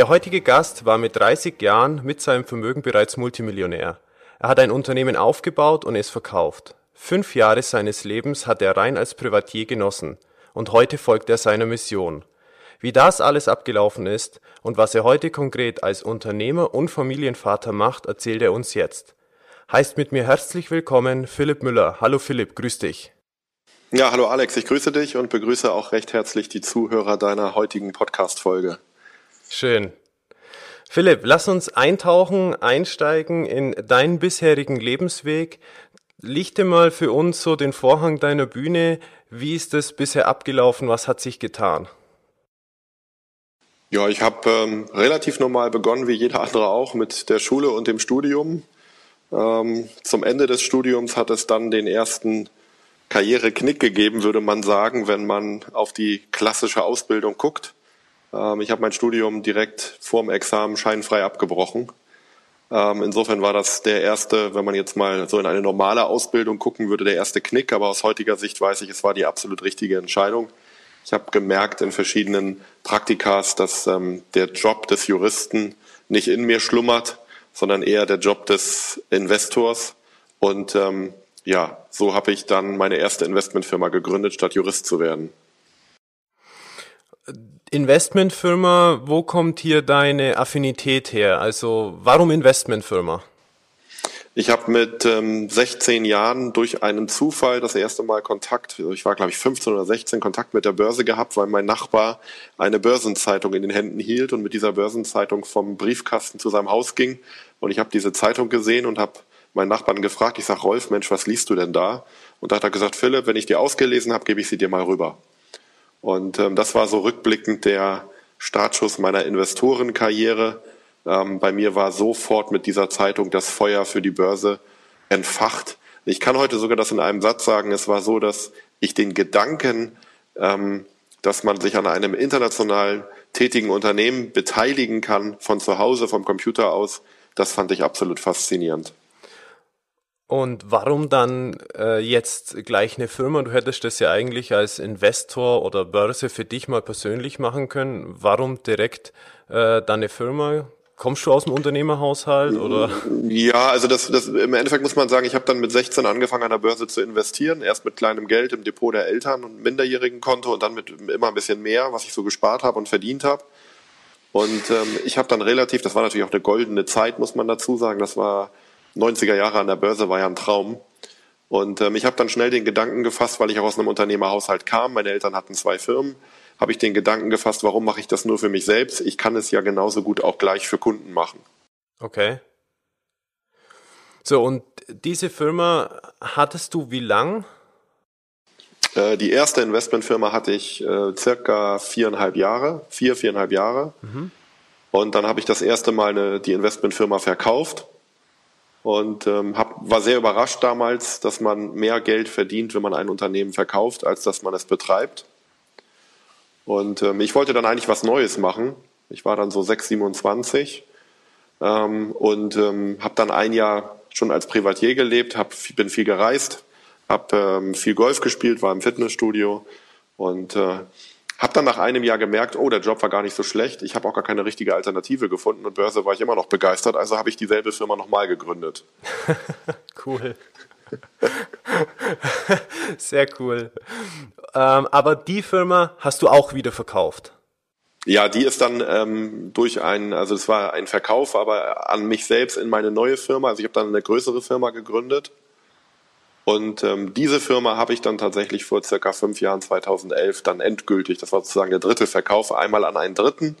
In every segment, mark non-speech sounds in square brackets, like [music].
Der heutige Gast war mit 30 Jahren mit seinem Vermögen bereits Multimillionär. Er hat ein Unternehmen aufgebaut und es verkauft. Fünf Jahre seines Lebens hat er rein als Privatier genossen und heute folgt er seiner Mission. Wie das alles abgelaufen ist und was er heute konkret als Unternehmer und Familienvater macht, erzählt er uns jetzt. Heißt mit mir herzlich willkommen Philipp Müller. Hallo Philipp, grüß dich. Ja, hallo Alex, ich grüße dich und begrüße auch recht herzlich die Zuhörer deiner heutigen Podcast-Folge. Schön. Philipp, lass uns eintauchen, einsteigen in deinen bisherigen Lebensweg. Lichte mal für uns so den Vorhang deiner Bühne. Wie ist es bisher abgelaufen? Was hat sich getan? Ja, ich habe ähm, relativ normal begonnen, wie jeder andere auch, mit der Schule und dem Studium. Ähm, zum Ende des Studiums hat es dann den ersten Karriereknick gegeben, würde man sagen, wenn man auf die klassische Ausbildung guckt. Ähm, ich habe mein Studium direkt vorm Examen scheinfrei abgebrochen. Ähm, insofern war das der erste, wenn man jetzt mal so in eine normale Ausbildung gucken würde, der erste Knick. Aber aus heutiger Sicht weiß ich, es war die absolut richtige Entscheidung. Ich habe gemerkt in verschiedenen Praktikas, dass ähm, der Job des Juristen nicht in mir schlummert, sondern eher der Job des Investors. Und ähm, ja, so habe ich dann meine erste Investmentfirma gegründet, statt Jurist zu werden. Investmentfirma, wo kommt hier deine Affinität her? Also warum Investmentfirma? Ich habe mit ähm, 16 Jahren durch einen Zufall das erste Mal Kontakt, ich war glaube ich 15 oder 16, Kontakt mit der Börse gehabt, weil mein Nachbar eine Börsenzeitung in den Händen hielt und mit dieser Börsenzeitung vom Briefkasten zu seinem Haus ging. Und ich habe diese Zeitung gesehen und habe meinen Nachbarn gefragt, ich sage, Rolf, Mensch, was liest du denn da? Und da hat er gesagt, Philipp, wenn ich die ausgelesen habe, gebe ich sie dir mal rüber. Und ähm, das war so rückblickend der Startschuss meiner Investorenkarriere. Ähm, bei mir war sofort mit dieser Zeitung das Feuer für die Börse entfacht. Ich kann heute sogar das in einem Satz sagen. Es war so, dass ich den Gedanken, ähm, dass man sich an einem international tätigen Unternehmen beteiligen kann, von zu Hause, vom Computer aus, das fand ich absolut faszinierend. Und warum dann äh, jetzt gleich eine Firma? Du hättest das ja eigentlich als Investor oder Börse für dich mal persönlich machen können. Warum direkt äh, deine Firma? Kommst du aus dem Unternehmerhaushalt oder? Ja, also das, das im Endeffekt muss man sagen, ich habe dann mit 16 angefangen an der Börse zu investieren, erst mit kleinem Geld im Depot der Eltern und minderjährigen Konto und dann mit immer ein bisschen mehr, was ich so gespart habe und verdient habe. Und ähm, ich habe dann relativ, das war natürlich auch eine goldene Zeit, muss man dazu sagen. Das war 90er Jahre an der Börse war ja ein Traum. Und ähm, ich habe dann schnell den Gedanken gefasst, weil ich auch aus einem Unternehmerhaushalt kam. Meine Eltern hatten zwei Firmen. Habe ich den Gedanken gefasst, warum mache ich das nur für mich selbst? Ich kann es ja genauso gut auch gleich für Kunden machen. Okay. So, und diese Firma hattest du wie lang? Äh, die erste Investmentfirma hatte ich äh, circa viereinhalb Jahre, vier, viereinhalb Jahre. Mhm. Und dann habe ich das erste Mal eine, die Investmentfirma verkauft und ähm, hab, war sehr überrascht damals, dass man mehr Geld verdient, wenn man ein Unternehmen verkauft, als dass man es betreibt. Und ähm, ich wollte dann eigentlich was Neues machen. Ich war dann so 6, 27 ähm, und ähm, habe dann ein Jahr schon als Privatier gelebt, hab, bin viel gereist, habe ähm, viel Golf gespielt, war im Fitnessstudio und äh, habe dann nach einem Jahr gemerkt, oh, der Job war gar nicht so schlecht. Ich habe auch gar keine richtige Alternative gefunden und Börse war ich immer noch begeistert. Also habe ich dieselbe Firma nochmal gegründet. [laughs] cool. [laughs] Sehr cool. Ähm, aber die Firma hast du auch wieder verkauft. Ja, die ist dann ähm, durch einen, also es war ein Verkauf, aber an mich selbst in meine neue Firma. Also ich habe dann eine größere Firma gegründet und ähm, diese Firma habe ich dann tatsächlich vor circa fünf Jahren, 2011, dann endgültig, das war sozusagen der dritte Verkauf, einmal an einen Dritten,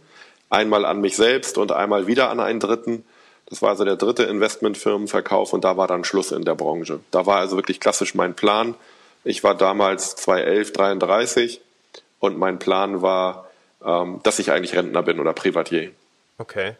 einmal an mich selbst und einmal wieder an einen Dritten. Das war also der dritte Investmentfirmenverkauf und da war dann Schluss in der Branche. Da war also wirklich klassisch mein Plan. Ich war damals 2011, 33 und mein Plan war, ähm, dass ich eigentlich Rentner bin oder Privatier. Okay.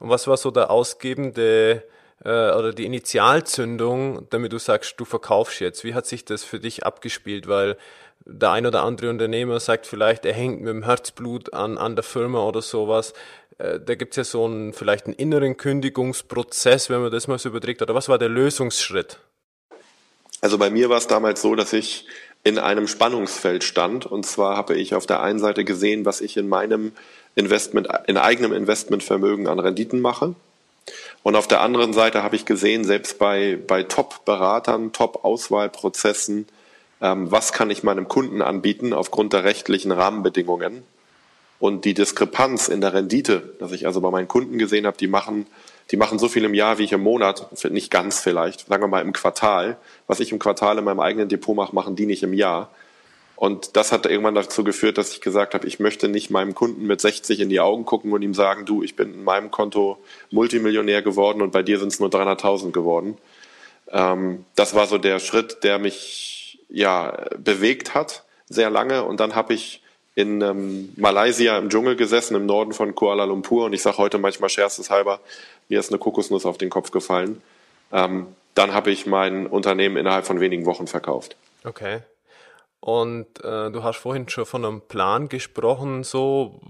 Und was war so der ausgebende äh, oder die Initialzündung, damit du sagst, du verkaufst jetzt? Wie hat sich das für dich abgespielt? Weil der ein oder andere Unternehmer sagt vielleicht, er hängt mit dem Herzblut an, an der Firma oder sowas. Äh, da gibt es ja so einen, vielleicht einen inneren Kündigungsprozess, wenn man das mal so überträgt. Oder was war der Lösungsschritt? Also bei mir war es damals so, dass ich in einem Spannungsfeld stand. Und zwar habe ich auf der einen Seite gesehen, was ich in meinem Investment, in eigenem Investmentvermögen an Renditen mache. Und auf der anderen Seite habe ich gesehen, selbst bei, bei Top-Beratern, Top-Auswahlprozessen, ähm, was kann ich meinem Kunden anbieten aufgrund der rechtlichen Rahmenbedingungen. Und die Diskrepanz in der Rendite, dass ich also bei meinen Kunden gesehen habe, die machen, die machen so viel im Jahr wie ich im Monat, nicht ganz vielleicht, sagen wir mal im Quartal. Was ich im Quartal in meinem eigenen Depot mache, machen die nicht im Jahr. Und das hat irgendwann dazu geführt, dass ich gesagt habe, ich möchte nicht meinem Kunden mit 60 in die Augen gucken und ihm sagen, du, ich bin in meinem Konto Multimillionär geworden und bei dir sind es nur 300.000 geworden. Ähm, das war so der Schritt, der mich ja bewegt hat, sehr lange. Und dann habe ich in ähm, Malaysia im Dschungel gesessen, im Norden von Kuala Lumpur. Und ich sage heute manchmal scherzeshalber, mir ist eine Kokosnuss auf den Kopf gefallen. Ähm, dann habe ich mein Unternehmen innerhalb von wenigen Wochen verkauft. Okay. Und äh, du hast vorhin schon von einem Plan gesprochen. So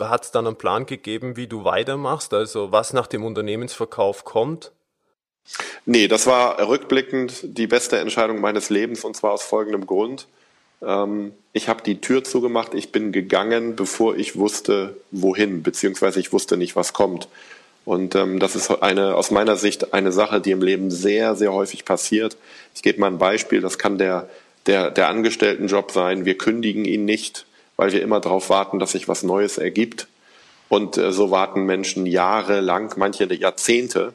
hat es dann einen Plan gegeben, wie du weitermachst, also was nach dem Unternehmensverkauf kommt? Nee, das war rückblickend die beste Entscheidung meines Lebens und zwar aus folgendem Grund. Ähm, ich habe die Tür zugemacht, ich bin gegangen, bevor ich wusste, wohin, beziehungsweise ich wusste nicht, was kommt. Und ähm, das ist eine aus meiner Sicht eine Sache, die im Leben sehr, sehr häufig passiert. Ich gebe mal ein Beispiel, das kann der der, der Angestelltenjob sein. Wir kündigen ihn nicht, weil wir immer darauf warten, dass sich was Neues ergibt. Und äh, so warten Menschen jahrelang, manche Jahrzehnte.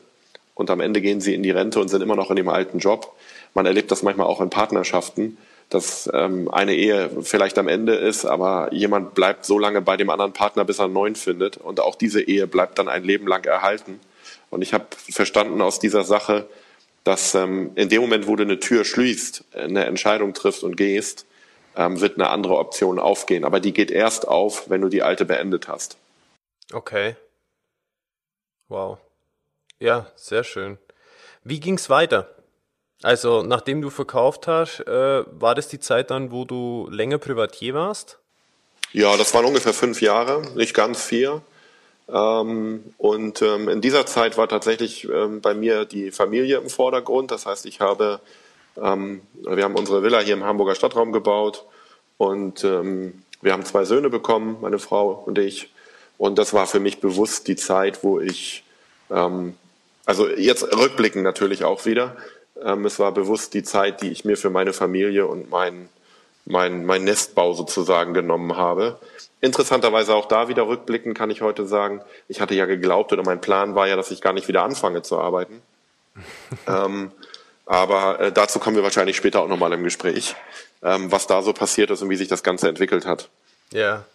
Und am Ende gehen sie in die Rente und sind immer noch in dem alten Job. Man erlebt das manchmal auch in Partnerschaften, dass ähm, eine Ehe vielleicht am Ende ist, aber jemand bleibt so lange bei dem anderen Partner, bis er einen neuen findet. Und auch diese Ehe bleibt dann ein Leben lang erhalten. Und ich habe verstanden aus dieser Sache, dass ähm, in dem Moment, wo du eine Tür schließt, eine Entscheidung triffst und gehst, ähm, wird eine andere Option aufgehen. Aber die geht erst auf, wenn du die alte beendet hast. Okay. Wow. Ja, sehr schön. Wie ging's weiter? Also, nachdem du verkauft hast, äh, war das die Zeit dann, wo du länger Privatier warst? Ja, das waren ungefähr fünf Jahre, nicht ganz vier. Ähm, und ähm, in dieser Zeit war tatsächlich ähm, bei mir die Familie im Vordergrund. Das heißt, ich habe, wir haben unsere Villa hier im Hamburger Stadtraum gebaut und wir haben zwei Söhne bekommen, meine Frau und ich. Und das war für mich bewusst die Zeit, wo ich, also jetzt rückblickend natürlich auch wieder, es war bewusst die Zeit, die ich mir für meine Familie und mein, mein, mein Nestbau sozusagen genommen habe. Interessanterweise auch da wieder rückblicken kann ich heute sagen, ich hatte ja geglaubt oder mein Plan war ja, dass ich gar nicht wieder anfange zu arbeiten. [laughs] ähm, aber äh, dazu kommen wir wahrscheinlich später auch nochmal im Gespräch, ähm, was da so passiert ist und wie sich das Ganze entwickelt hat. Ja,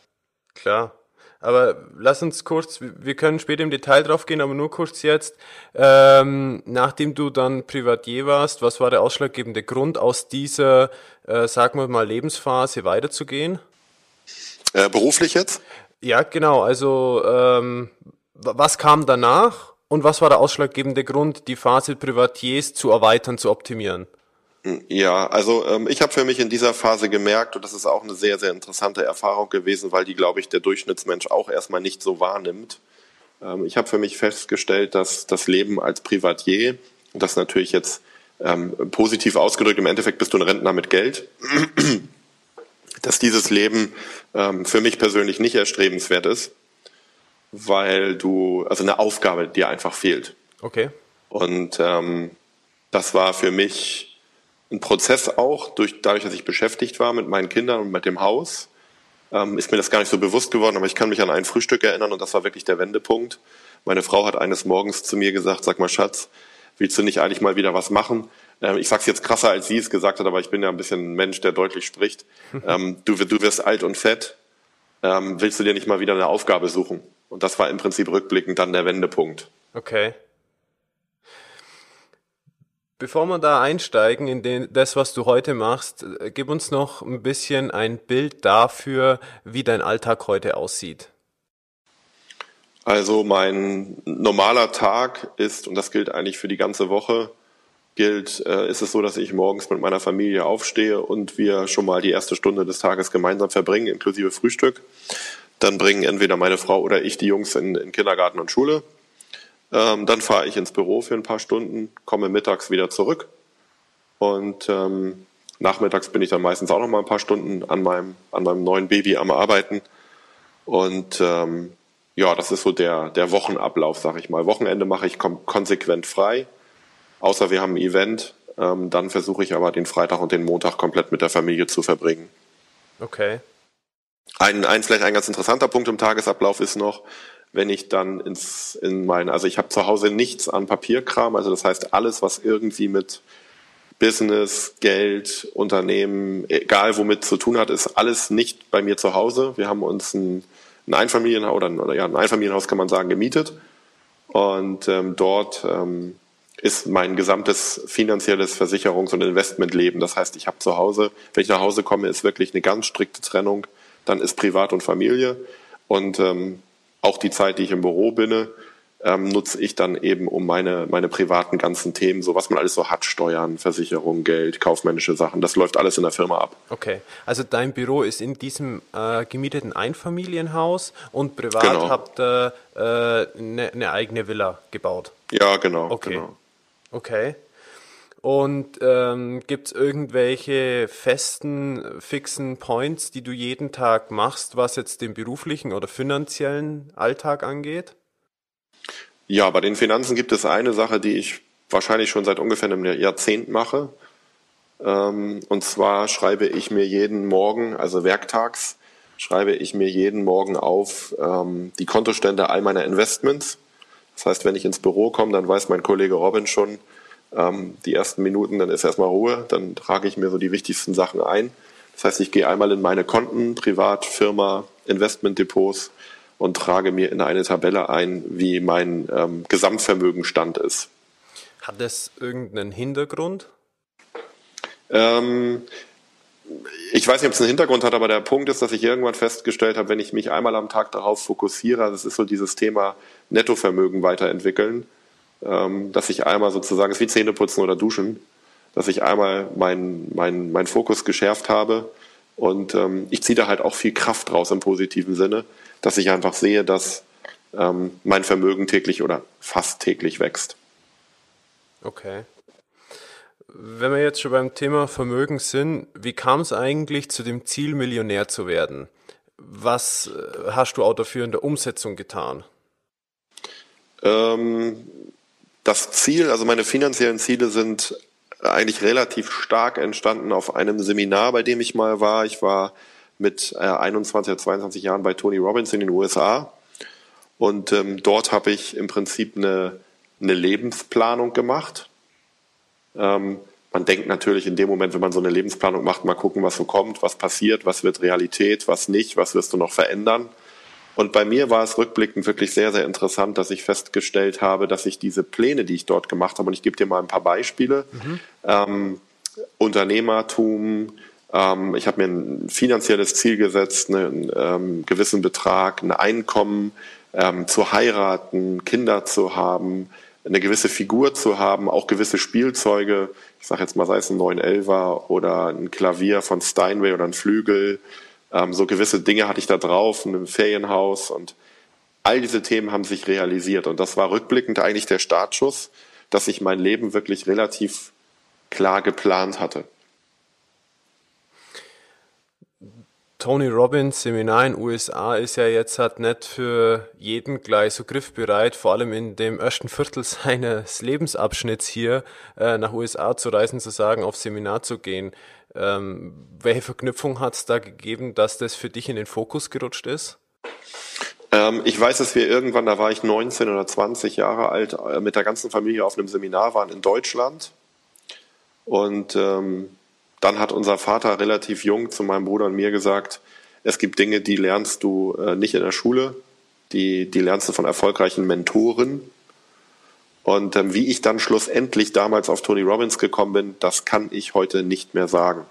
klar. Aber lass uns kurz, wir können später im Detail drauf gehen, aber nur kurz jetzt. Ähm, nachdem du dann Privatier warst, was war der ausschlaggebende Grund, aus dieser, äh, sagen wir mal, Lebensphase weiterzugehen? Äh, beruflich jetzt? Ja, genau. Also ähm, was kam danach und was war der ausschlaggebende Grund, die Phase Privatiers zu erweitern, zu optimieren? Ja, also ähm, ich habe für mich in dieser Phase gemerkt, und das ist auch eine sehr, sehr interessante Erfahrung gewesen, weil die, glaube ich, der Durchschnittsmensch auch erstmal nicht so wahrnimmt. Ähm, ich habe für mich festgestellt, dass das Leben als Privatier, das natürlich jetzt ähm, positiv ausgedrückt, im Endeffekt bist du ein Rentner mit Geld, [clears throat] dass dieses Leben ähm, für mich persönlich nicht erstrebenswert ist, weil du, also eine Aufgabe dir einfach fehlt. Okay. Und ähm, das war für mich ein Prozess auch, durch, dadurch, dass ich beschäftigt war mit meinen Kindern und mit dem Haus, ähm, ist mir das gar nicht so bewusst geworden, aber ich kann mich an ein Frühstück erinnern und das war wirklich der Wendepunkt. Meine Frau hat eines Morgens zu mir gesagt, sag mal Schatz, willst du nicht eigentlich mal wieder was machen? Ähm, ich sage es jetzt krasser, als sie es gesagt hat, aber ich bin ja ein bisschen ein Mensch, der deutlich spricht. [laughs] Ähm, du, du wirst alt und fett. Ähm, willst du dir nicht mal wieder eine Aufgabe suchen? Und das war im Prinzip rückblickend dann der Wendepunkt. Okay. Bevor wir da einsteigen in den, das, was du heute machst, äh, gib uns noch ein bisschen ein Bild dafür, wie dein Alltag heute aussieht. Also mein normaler Tag ist, und das gilt eigentlich für die ganze Woche, gilt, äh, ist es so, dass ich morgens mit meiner Familie aufstehe und wir schon mal die erste Stunde des Tages gemeinsam verbringen, inklusive Frühstück. Dann bringen entweder meine Frau oder ich die Jungs in, in Kindergarten und Schule. Ähm, dann fahre ich ins Büro für ein paar Stunden, komme mittags wieder zurück und ähm, nachmittags bin ich dann meistens auch noch mal ein paar Stunden an meinem, an meinem neuen Baby am Arbeiten. Und ähm, ja, das ist so der, der Wochenablauf, sag ich mal. Wochenende mache ich konsequent frei außer wir haben ein Event. Ähm, dann versuche ich aber den Freitag und den Montag komplett mit der Familie zu verbringen. Okay. Ein, ein vielleicht ein ganz interessanter Punkt im Tagesablauf ist noch, wenn ich dann ins in mein, also ich habe zu Hause nichts an Papierkram, also das heißt alles, was irgendwie mit Business, Geld, Unternehmen, egal womit zu tun hat, ist alles nicht bei mir zu Hause. Wir haben uns ein, ein Einfamilienhaus oder, oder ja ein Einfamilienhaus kann man sagen gemietet und ähm, dort ähm, ist mein gesamtes finanzielles Versicherungs- und Investmentleben. Das heißt, ich habe zu Hause, wenn ich nach Hause komme, ist wirklich eine ganz strikte Trennung. Dann ist Privat und Familie. Und ähm, auch die Zeit, die ich im Büro bin, ähm, nutze ich dann eben um meine, meine privaten ganzen Themen, so was man alles so hat, Steuern, Versicherung, Geld, kaufmännische Sachen, das läuft alles in der Firma ab. Okay, also dein Büro ist in diesem äh, gemieteten Einfamilienhaus und privat genau. habt ihr äh, eine, eine eigene Villa gebaut. Ja, genau. Okay. Genau. Okay. Und ähm, gibt es irgendwelche festen, fixen Points, die du jeden Tag machst, was jetzt den beruflichen oder finanziellen Alltag angeht? Ja, bei den Finanzen gibt es eine Sache, die ich wahrscheinlich schon seit ungefähr einem Jahrzehnt mache. Ähm, und zwar schreibe ich mir jeden Morgen, also werktags, schreibe ich mir jeden Morgen auf ähm, die Kontostände all meiner Investments das heißt, wenn ich ins Büro komme, dann weiß mein Kollege Robin schon, ähm, die ersten Minuten, dann ist erstmal Ruhe, dann trage ich mir so die wichtigsten Sachen ein. Das heißt, ich gehe einmal in meine Konten, Privat, Firma, Investmentdepots und trage mir in eine Tabelle ein, wie mein ähm, Gesamtvermögenstand ist. Hat das irgendeinen Hintergrund? Ähm, ich weiß nicht, ob es einen Hintergrund hat, aber der Punkt ist, dass ich irgendwann festgestellt habe, wenn ich mich einmal am Tag darauf fokussiere, das ist so dieses Thema Nettovermögen weiterentwickeln, dass ich einmal sozusagen, es ist wie Zähneputzen oder Duschen, dass ich einmal meinen mein, mein Fokus geschärft habe und ähm, ich ziehe da halt auch viel Kraft raus im positiven Sinne, dass ich einfach sehe, dass ähm, mein Vermögen täglich oder fast täglich wächst. Okay. Wenn wir jetzt schon beim Thema Vermögen sind, wie kam es eigentlich zu dem Ziel, Millionär zu werden? Was äh, hast du auch dafür in der Umsetzung getan? Ähm, das Ziel, also meine finanziellen Ziele sind eigentlich relativ stark entstanden auf einem Seminar, bei dem ich mal war. Ich war mit 21 oder 22 Jahren bei Tony Robbins in den USA und ähm, dort habe ich im Prinzip eine, eine Lebensplanung gemacht ähm, man denkt natürlich in dem Moment, wenn man so eine Lebensplanung macht, mal gucken, was so kommt, was passiert, was wird Realität, was nicht, was wirst du noch verändern. Und bei mir war es rückblickend wirklich sehr, sehr interessant, dass ich festgestellt habe, dass ich diese Pläne, die ich dort gemacht habe, und ich gebe dir mal ein paar Beispiele, mhm. ähm, Unternehmertum, ähm, ich habe mir ein finanzielles Ziel gesetzt, einen ähm, gewissen Betrag, ein Einkommen, ähm, zu heiraten, Kinder zu haben, eine gewisse Figur zu haben, auch gewisse Spielzeuge, ich sage jetzt mal, sei es ein 911er oder ein Klavier von Steinway oder ein Flügel, ähm, so gewisse Dinge hatte ich da drauf, ein Ferienhaus und all diese Themen haben sich realisiert und das war rückblickend eigentlich der Startschuss, dass ich mein Leben wirklich relativ klar geplant hatte. Tony Robbins Seminar in USA ist ja jetzt halt nicht für jeden gleich so griffbereit, vor allem in dem ersten Viertel [laughs] seines Lebensabschnitts hier äh, nach USA zu reisen, zu sagen, auf Seminar zu gehen. Ähm, welche Verknüpfung hat es da gegeben, dass das für dich in den Fokus gerutscht ist? Ähm, ich weiß, dass wir irgendwann, da war ich 19 oder 20 Jahre alt, äh, mit der ganzen Familie auf einem Seminar waren in Deutschland. Und ähm, dann hat unser Vater relativ jung zu meinem Bruder und mir gesagt, es gibt Dinge, die lernst du äh, nicht in der Schule, die, die lernst du von erfolgreichen Mentoren. Und ähm, wie ich dann schlussendlich damals auf Tony Robbins gekommen bin, das kann ich heute nicht mehr sagen.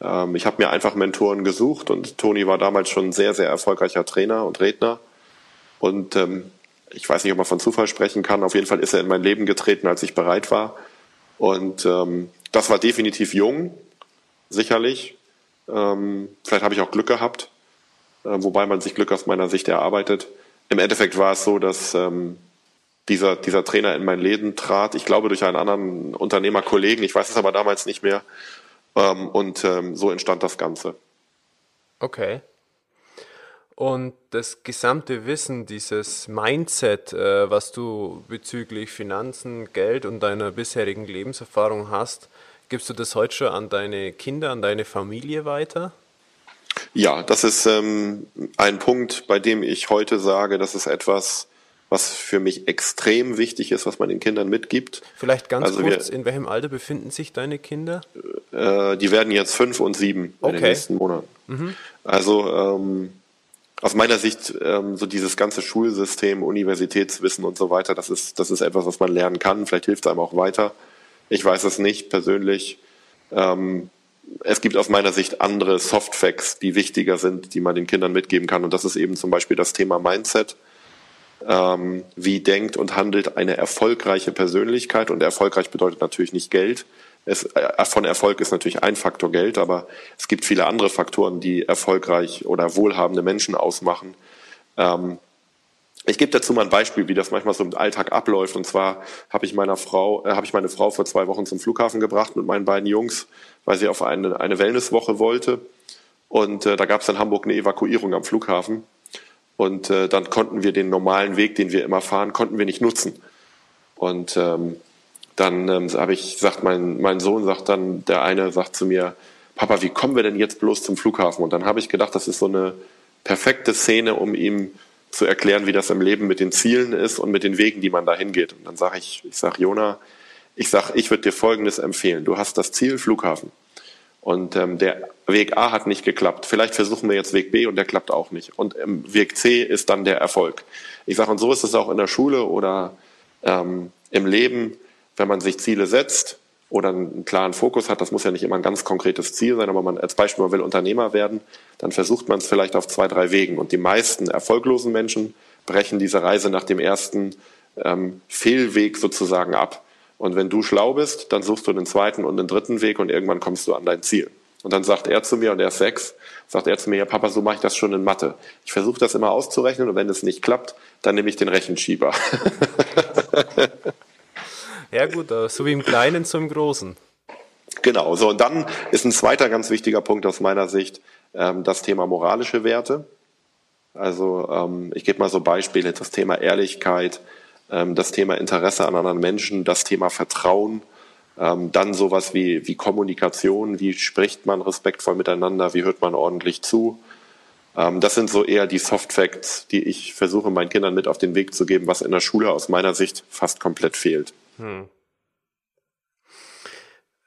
Ähm, ich habe mir einfach Mentoren gesucht und Tony war damals schon ein sehr, sehr erfolgreicher Trainer und Redner. Und ähm, ich weiß nicht, ob man von Zufall sprechen kann. Auf jeden Fall ist er in mein Leben getreten, als ich bereit war. Und ähm, das war definitiv jung, sicherlich. Ähm, vielleicht habe ich auch Glück gehabt, äh, wobei man sich Glück aus meiner Sicht erarbeitet. Im Endeffekt war es so, dass ähm, dieser, dieser Trainer in mein Leben trat. Ich glaube durch einen anderen Unternehmerkollegen, ich weiß es aber damals nicht mehr. Ähm, und ähm, so entstand das Ganze. Okay. Und das gesamte Wissen, dieses Mindset, äh, was du bezüglich Finanzen, Geld und deiner bisherigen Lebenserfahrung hast, gibst du das heute schon an deine Kinder, an deine Familie weiter? Ja, das ist ähm, ein Punkt, bei dem ich heute sage, das ist etwas, was für mich extrem wichtig ist, was man den Kindern mitgibt. Vielleicht ganz also kurz, wir, in welchem Alter befinden sich deine Kinder? Äh, die werden jetzt fünf und sieben okay. in den nächsten Monaten. Mhm. Also ähm, aus meiner Sicht ähm, so dieses ganze Schulsystem, Universitätswissen und so weiter, das ist, das ist etwas, was man lernen kann. Vielleicht hilft es einem auch weiter. Ich weiß es nicht persönlich. Ähm, es gibt aus meiner Sicht andere Softfacts, die wichtiger sind, die man den Kindern mitgeben kann. Und das ist eben zum Beispiel das Thema Mindset. Ähm, wie denkt und handelt eine erfolgreiche Persönlichkeit? Und erfolgreich bedeutet natürlich nicht Geld, es, äh, von Erfolg ist natürlich ein Faktor Geld, aber es gibt viele andere Faktoren, die erfolgreich oder wohlhabende Menschen ausmachen. Ähm, ich gebe dazu mal ein Beispiel, wie das manchmal so im Alltag abläuft. Und zwar habe ich meiner Frau, äh, habe ich meine Frau vor zwei Wochen zum Flughafen gebracht mit meinen beiden Jungs, weil sie auf eine, eine Wellnesswoche wollte. Und äh, da gab es in Hamburg eine Evakuierung am Flughafen. Und äh, dann konnten wir den normalen Weg, den wir immer fahren, konnten wir nicht nutzen. Und ähm, dann ähm, habe ich, sagt mein, mein Sohn, sagt dann, der eine sagt zu mir, Papa, wie kommen wir denn jetzt bloß zum Flughafen? Und dann habe ich gedacht, das ist so eine perfekte Szene, um ihm zu erklären, wie das im Leben mit den Zielen ist und mit den Wegen, die man da hingeht. Und dann sage ich, ich sage, Jona, ich sage, ich würde dir Folgendes empfehlen. Du hast das Ziel Flughafen. Und ähm, der Weg A hat nicht geklappt. Vielleicht versuchen wir jetzt Weg B und der klappt auch nicht. Und ähm, Weg C ist dann der Erfolg. Ich sage, und so ist es auch in der Schule oder ähm, im Leben wenn man sich Ziele setzt oder einen klaren Fokus hat, das muss ja nicht immer ein ganz konkretes Ziel sein, aber man als Beispiel, man will Unternehmer werden, dann versucht man es vielleicht auf zwei, drei Wegen. Und die meisten erfolglosen Menschen brechen diese Reise nach dem ersten ähm, Fehlweg sozusagen ab. Und wenn du schlau bist, dann suchst du den zweiten und den dritten Weg und irgendwann kommst du an dein Ziel. Und dann sagt er zu mir, und er ist sechs, sagt er zu mir, ja Papa, so mache ich das schon in Mathe. Ich versuche das immer auszurechnen und wenn es nicht klappt, dann nehme ich den Rechenschieber. [laughs] Ja gut, so wie im Kleinen, im Großen. Genau, so und dann ist ein zweiter ganz wichtiger Punkt aus meiner Sicht ähm, das Thema moralische Werte. Also ähm, ich gebe mal so Beispiele, das Thema Ehrlichkeit, ähm, das Thema Interesse an anderen Menschen, das Thema Vertrauen, ähm, dann sowas wie, wie Kommunikation, wie spricht man respektvoll miteinander, wie hört man ordentlich zu. Ähm, das sind so eher die Soft Facts, die ich versuche meinen Kindern mit auf den Weg zu geben, was in der Schule aus meiner Sicht fast komplett fehlt. Hm.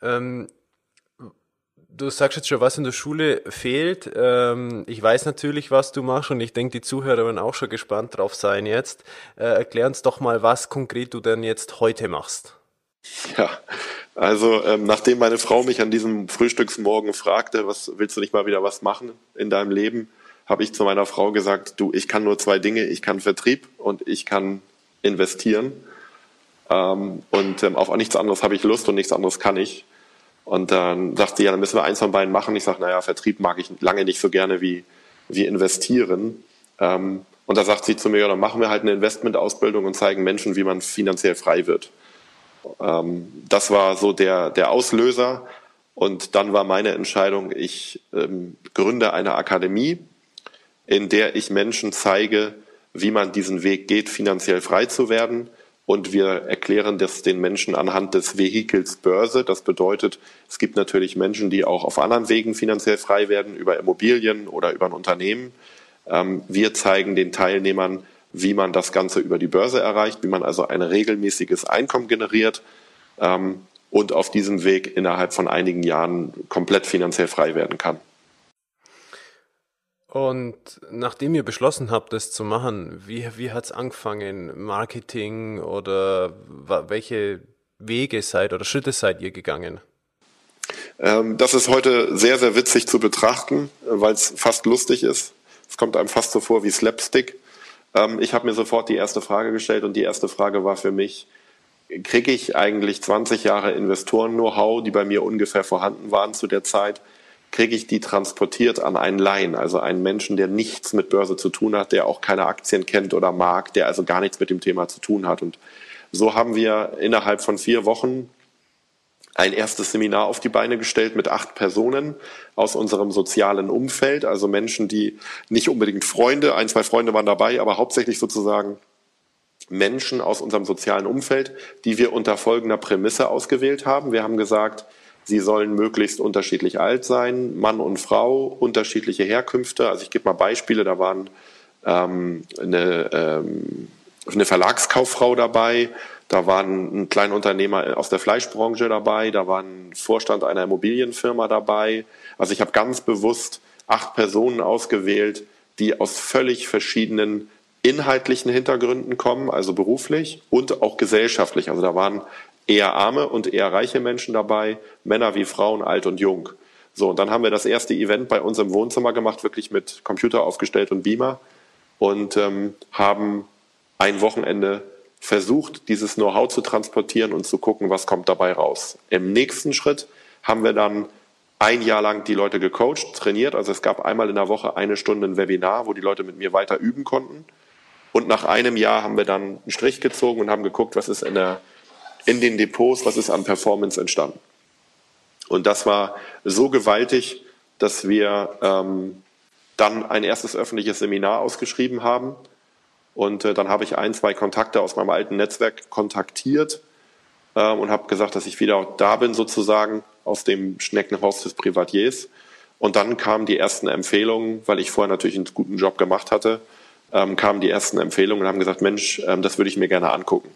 Ähm, du sagst jetzt schon, was in der Schule fehlt. Ähm, ich weiß natürlich, was du machst und ich denke, die Zuhörer werden auch schon gespannt drauf sein jetzt. Äh, erklär uns doch mal, was konkret du denn jetzt heute machst. Ja, also ähm, nachdem meine Frau mich an diesem Frühstücksmorgen fragte, was willst du nicht mal wieder was machen in deinem Leben, habe ich zu meiner Frau gesagt, du, ich kann nur zwei Dinge, ich kann Vertrieb und ich kann investieren. Ähm, und ähm, auf nichts anderes habe ich Lust und nichts anderes kann ich. Und dann sagt sie, ja, dann müssen wir eins von beiden machen. Ich sage, naja, Vertrieb mag ich lange nicht so gerne wie, wie investieren. Ähm, und da sagt sie zu mir, ja, dann machen wir halt eine Investmentausbildung und zeigen Menschen, wie man finanziell frei wird. Ähm, das war so der, der Auslöser. Und dann war meine Entscheidung, ich ähm, gründe eine Akademie, in der ich Menschen zeige, wie man diesen Weg geht, finanziell frei zu werden und wir erklären das den Menschen anhand des Vehikels Börse. Das bedeutet, es gibt natürlich Menschen, die auch auf anderen Wegen finanziell frei werden, über Immobilien oder über ein Unternehmen. Ähm, wir zeigen den Teilnehmern, wie man das Ganze über die Börse erreicht, wie man also ein regelmäßiges Einkommen generiert ähm, und auf diesem Weg innerhalb von einigen Jahren komplett finanziell frei werden kann. Und nachdem ihr beschlossen habt, das zu machen, wie, wie hat es angefangen? Marketing oder welche Wege seid oder Schritte seid ihr gegangen? Ähm, das ist heute sehr, sehr witzig zu betrachten, weil es fast lustig ist. Es kommt einem fast so vor wie Slapstick. Ähm, ich habe mir sofort die erste Frage gestellt und die erste Frage war für mich, kriege ich eigentlich 20 Jahre Investoren-Know-how, die bei mir ungefähr vorhanden waren zu der Zeit, kriege ich die transportiert an einen Laien, also einen Menschen, der nichts mit Börse zu tun hat, der auch keine Aktien kennt oder mag, der also gar nichts mit dem Thema zu tun hat. Und so haben wir innerhalb von vier Wochen ein erstes Seminar auf die Beine gestellt mit acht Personen aus unserem sozialen Umfeld, also Menschen, die nicht unbedingt Freunde, ein, zwei Freunde waren dabei, aber hauptsächlich sozusagen Menschen aus unserem sozialen Umfeld, die wir unter folgender Prämisse ausgewählt haben. Wir haben gesagt, sie sollen möglichst unterschiedlich alt sein, Mann und Frau, unterschiedliche Herkünfte. Also ich gebe mal Beispiele, da waren ähm, eine, ähm, eine Verlagskauffrau dabei, da war ein kleiner Unternehmer aus der Fleischbranche dabei, da war ein Vorstand einer Immobilienfirma dabei. Also ich habe ganz bewusst acht Personen ausgewählt, die aus völlig verschiedenen inhaltlichen Hintergründen kommen, also beruflich und auch gesellschaftlich. Also da waren eher arme und eher reiche Menschen dabei, Männer wie Frauen, alt und jung. So, und dann haben wir das erste Event bei uns im Wohnzimmer gemacht, wirklich mit Computer aufgestellt und Beamer und ähm, haben ein Wochenende versucht, dieses Know-how zu transportieren und zu gucken, was kommt dabei raus. Im nächsten Schritt haben wir dann ein Jahr lang die Leute gecoacht, trainiert. Also es gab einmal in der Woche eine Stunde ein Webinar, wo die Leute mit mir weiter üben konnten. Und nach einem Jahr haben wir dann einen Strich gezogen und haben geguckt, was ist in, der, in den Depots, was ist an Performance entstanden. Und das war so gewaltig, dass wir ähm, dann ein erstes öffentliches Seminar ausgeschrieben haben. Und äh, dann habe ich ein, zwei Kontakte aus meinem alten Netzwerk kontaktiert äh, und habe gesagt, dass ich wieder da bin, sozusagen aus dem Schneckenhaus des Privatiers. Und dann kamen die ersten Empfehlungen, weil ich vorher natürlich einen guten Job gemacht hatte, ähm, kamen die ersten Empfehlungen und haben gesagt, Mensch, ähm, das würde ich mir gerne angucken.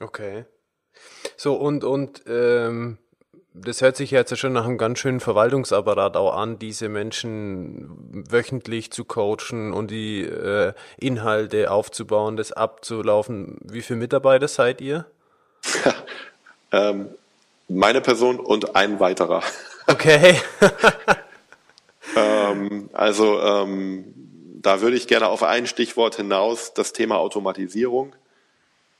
Okay. So, und, und ähm, das hört sich jetzt schon nach einem ganz schönen Verwaltungsapparat auch an, diese Menschen wöchentlich zu coachen und die äh, Inhalte aufzubauen, das abzulaufen. Wie viele Mitarbeiter seid ihr? [laughs] ähm, meine Person und ein weiterer. [laughs] Okay. ähm, also ähm, da würde ich gerne auf ein Stichwort hinaus, das Thema Automatisierung.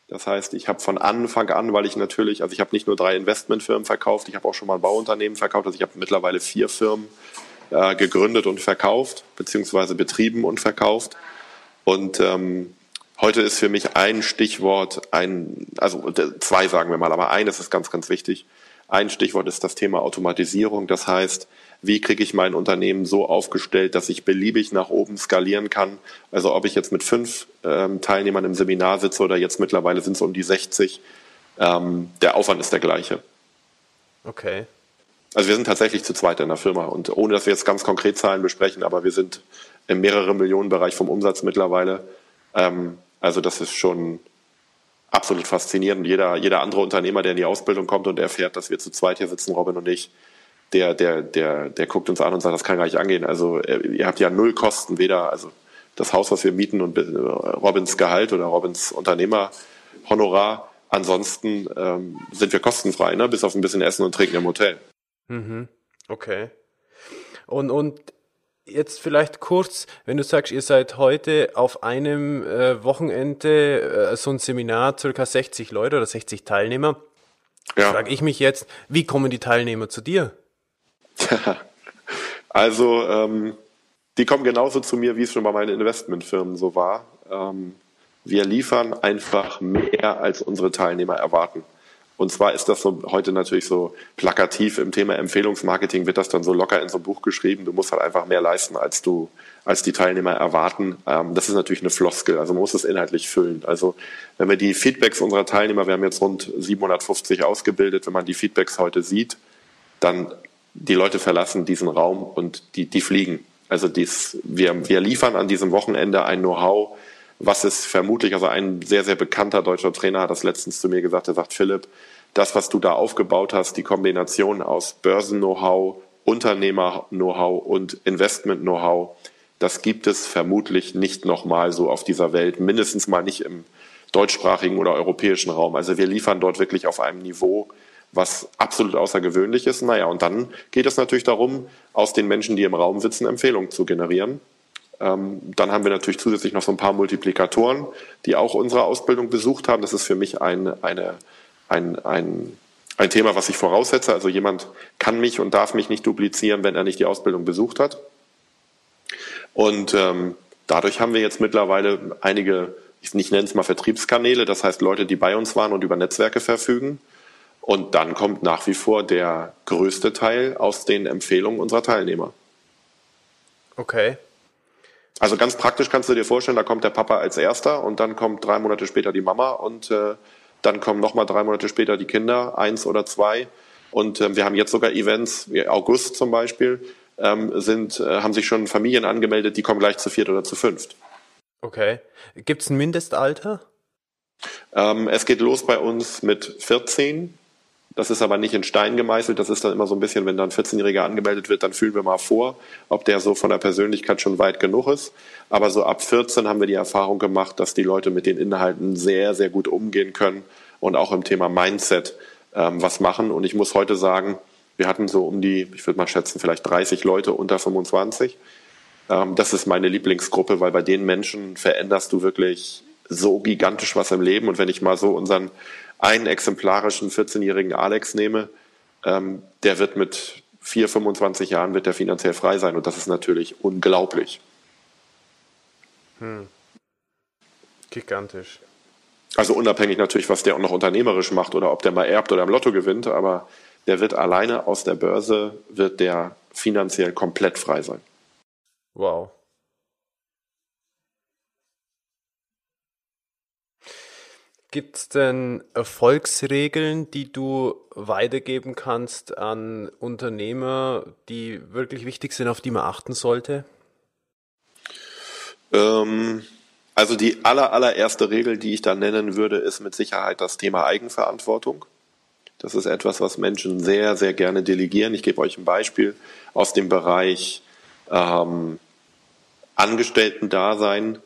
Das heißt, ich habe von Anfang an, weil ich natürlich, also ich habe nicht nur drei Investmentfirmen verkauft, ich habe auch schon mal ein Bauunternehmen verkauft, also ich habe mittlerweile vier Firmen äh, gegründet und verkauft, beziehungsweise betrieben und verkauft. Und ähm, heute ist für mich ein Stichwort, ein, also zwei sagen wir mal, aber eines ist ganz, ganz wichtig. Ein Stichwort ist das Thema Automatisierung. Das heißt, wie kriege ich mein Unternehmen so aufgestellt, dass ich beliebig nach oben skalieren kann. Also ob ich jetzt mit fünf ähm, Teilnehmern im Seminar sitze oder jetzt mittlerweile sind es um die 60, ähm, der Aufwand ist der gleiche. Okay. Also wir sind tatsächlich zu zweit in der Firma und ohne dass wir jetzt ganz konkret Zahlen besprechen, aber wir sind im mehreren Millionen Bereich vom Umsatz mittlerweile. Ähm, also das ist schon absolut faszinierend. Jeder, jeder andere Unternehmer, der in die Ausbildung kommt und erfährt, dass wir zu zweit hier sitzen, Robin und ich, der, der, der, der guckt uns an und sagt, das kann gar nicht angehen. Also äh, ihr habt ja null Kosten, weder also das Haus, was wir mieten und äh, Robins Gehalt oder Robins Unternehmerhonorar. Ansonsten ähm, sind wir kostenfrei, ne? bis auf ein bisschen Essen und Trinken im Hotel. Mhm. Okay. Und, und jetzt vielleicht kurz, wenn du sagst, ihr seid heute auf einem äh, Wochenende äh, so ein Seminar, circa 60 Leute oder 60 Teilnehmer. Ja. Frage ich mich jetzt, wie kommen die Teilnehmer zu dir? [laughs] also, ähm, die kommen genauso zu mir, wie es schon bei meinen Investmentfirmen so war. Ähm, wir liefern einfach mehr, als unsere Teilnehmer erwarten. Und zwar ist das so heute natürlich so plakativ im Thema Empfehlungsmarketing wird das dann so locker in so ein Buch geschrieben. Du musst halt einfach mehr leisten, als du, als die Teilnehmer erwarten. Ähm, das ist natürlich eine Floskel. Also man muss es inhaltlich füllen. Also wenn wir die Feedbacks unserer Teilnehmer, wir haben jetzt rund 750 ausgebildet, wenn man die Feedbacks heute sieht, dann die Leute verlassen diesen Raum und die, die fliegen. Also dies, wir, wir liefern an diesem Wochenende ein Know-how, was es vermutlich, also ein sehr, sehr bekannter deutscher Trainer hat das letztens zu mir gesagt, er sagt, Philipp, das, was du da aufgebaut hast, die Kombination aus Börsen-Know-how, Unternehmer-Know-how und Investment-Know-how, das gibt es vermutlich nicht nochmal so auf dieser Welt, mindestens mal nicht im deutschsprachigen oder europäischen Raum. Also wir liefern dort wirklich auf einem Niveau, was absolut außergewöhnlich ist. Naja, und dann geht es natürlich darum, aus den Menschen, die im Raum sitzen, Empfehlungen zu generieren. Ähm, dann haben wir natürlich zusätzlich noch so ein paar Multiplikatoren, die auch unsere Ausbildung besucht haben. Das ist für mich ein, eine, ein, ein, ein Thema, was ich voraussetze. Also jemand kann mich und darf mich nicht duplizieren, wenn er nicht die Ausbildung besucht hat. Und ähm, dadurch haben wir jetzt mittlerweile einige, ich nenne es mal Vertriebskanäle, das heißt Leute, die bei uns waren und über Netzwerke verfügen. Und dann kommt nach wie vor der größte Teil aus den Empfehlungen unserer Teilnehmer. Okay. Also ganz praktisch kannst du dir vorstellen, da kommt der Papa als erster und dann kommt drei Monate später die Mama und äh, dann kommen nochmal drei Monate später die Kinder, eins oder zwei. Und äh, wir haben jetzt sogar Events, wie August zum Beispiel, ähm, sind, äh, haben sich schon Familien angemeldet, die kommen gleich zu viert oder zu fünft. Okay. Gibt es ein Mindestalter? Ähm, es geht los bei uns mit 14 das ist aber nicht in Stein gemeißelt. Das ist dann immer so ein bisschen, wenn dann ein 14-Jähriger angemeldet wird, dann fühlen wir mal vor, ob der so von der Persönlichkeit schon weit genug ist. Aber so ab 14 haben wir die Erfahrung gemacht, dass die Leute mit den Inhalten sehr, sehr gut umgehen können und auch im Thema Mindset ähm, was machen. Und ich muss heute sagen, wir hatten so um die, ich würde mal schätzen, vielleicht 30 Leute unter 25. Ähm, das ist meine Lieblingsgruppe, weil bei den Menschen veränderst du wirklich so gigantisch was im Leben. Und wenn ich mal so unseren einen exemplarischen 14-jährigen Alex nehme, ähm, der wird mit 4, 25 Jahren wird der finanziell frei sein. Und das ist natürlich unglaublich. Hm. Gigantisch. Also unabhängig natürlich, was der auch noch unternehmerisch macht oder ob der mal erbt oder im Lotto gewinnt, aber der wird alleine aus der Börse, wird der finanziell komplett frei sein. Wow. Gibt es denn Erfolgsregeln, die du weitergeben kannst an Unternehmer, die wirklich wichtig sind, auf die man achten sollte? Ähm, also die aller, allererste Regel, die ich da nennen würde, ist mit Sicherheit das Thema Eigenverantwortung. Das ist etwas, was Menschen sehr, sehr gerne delegieren. Ich gebe euch ein Beispiel aus dem Bereich ähm, Angestellten-Dasein.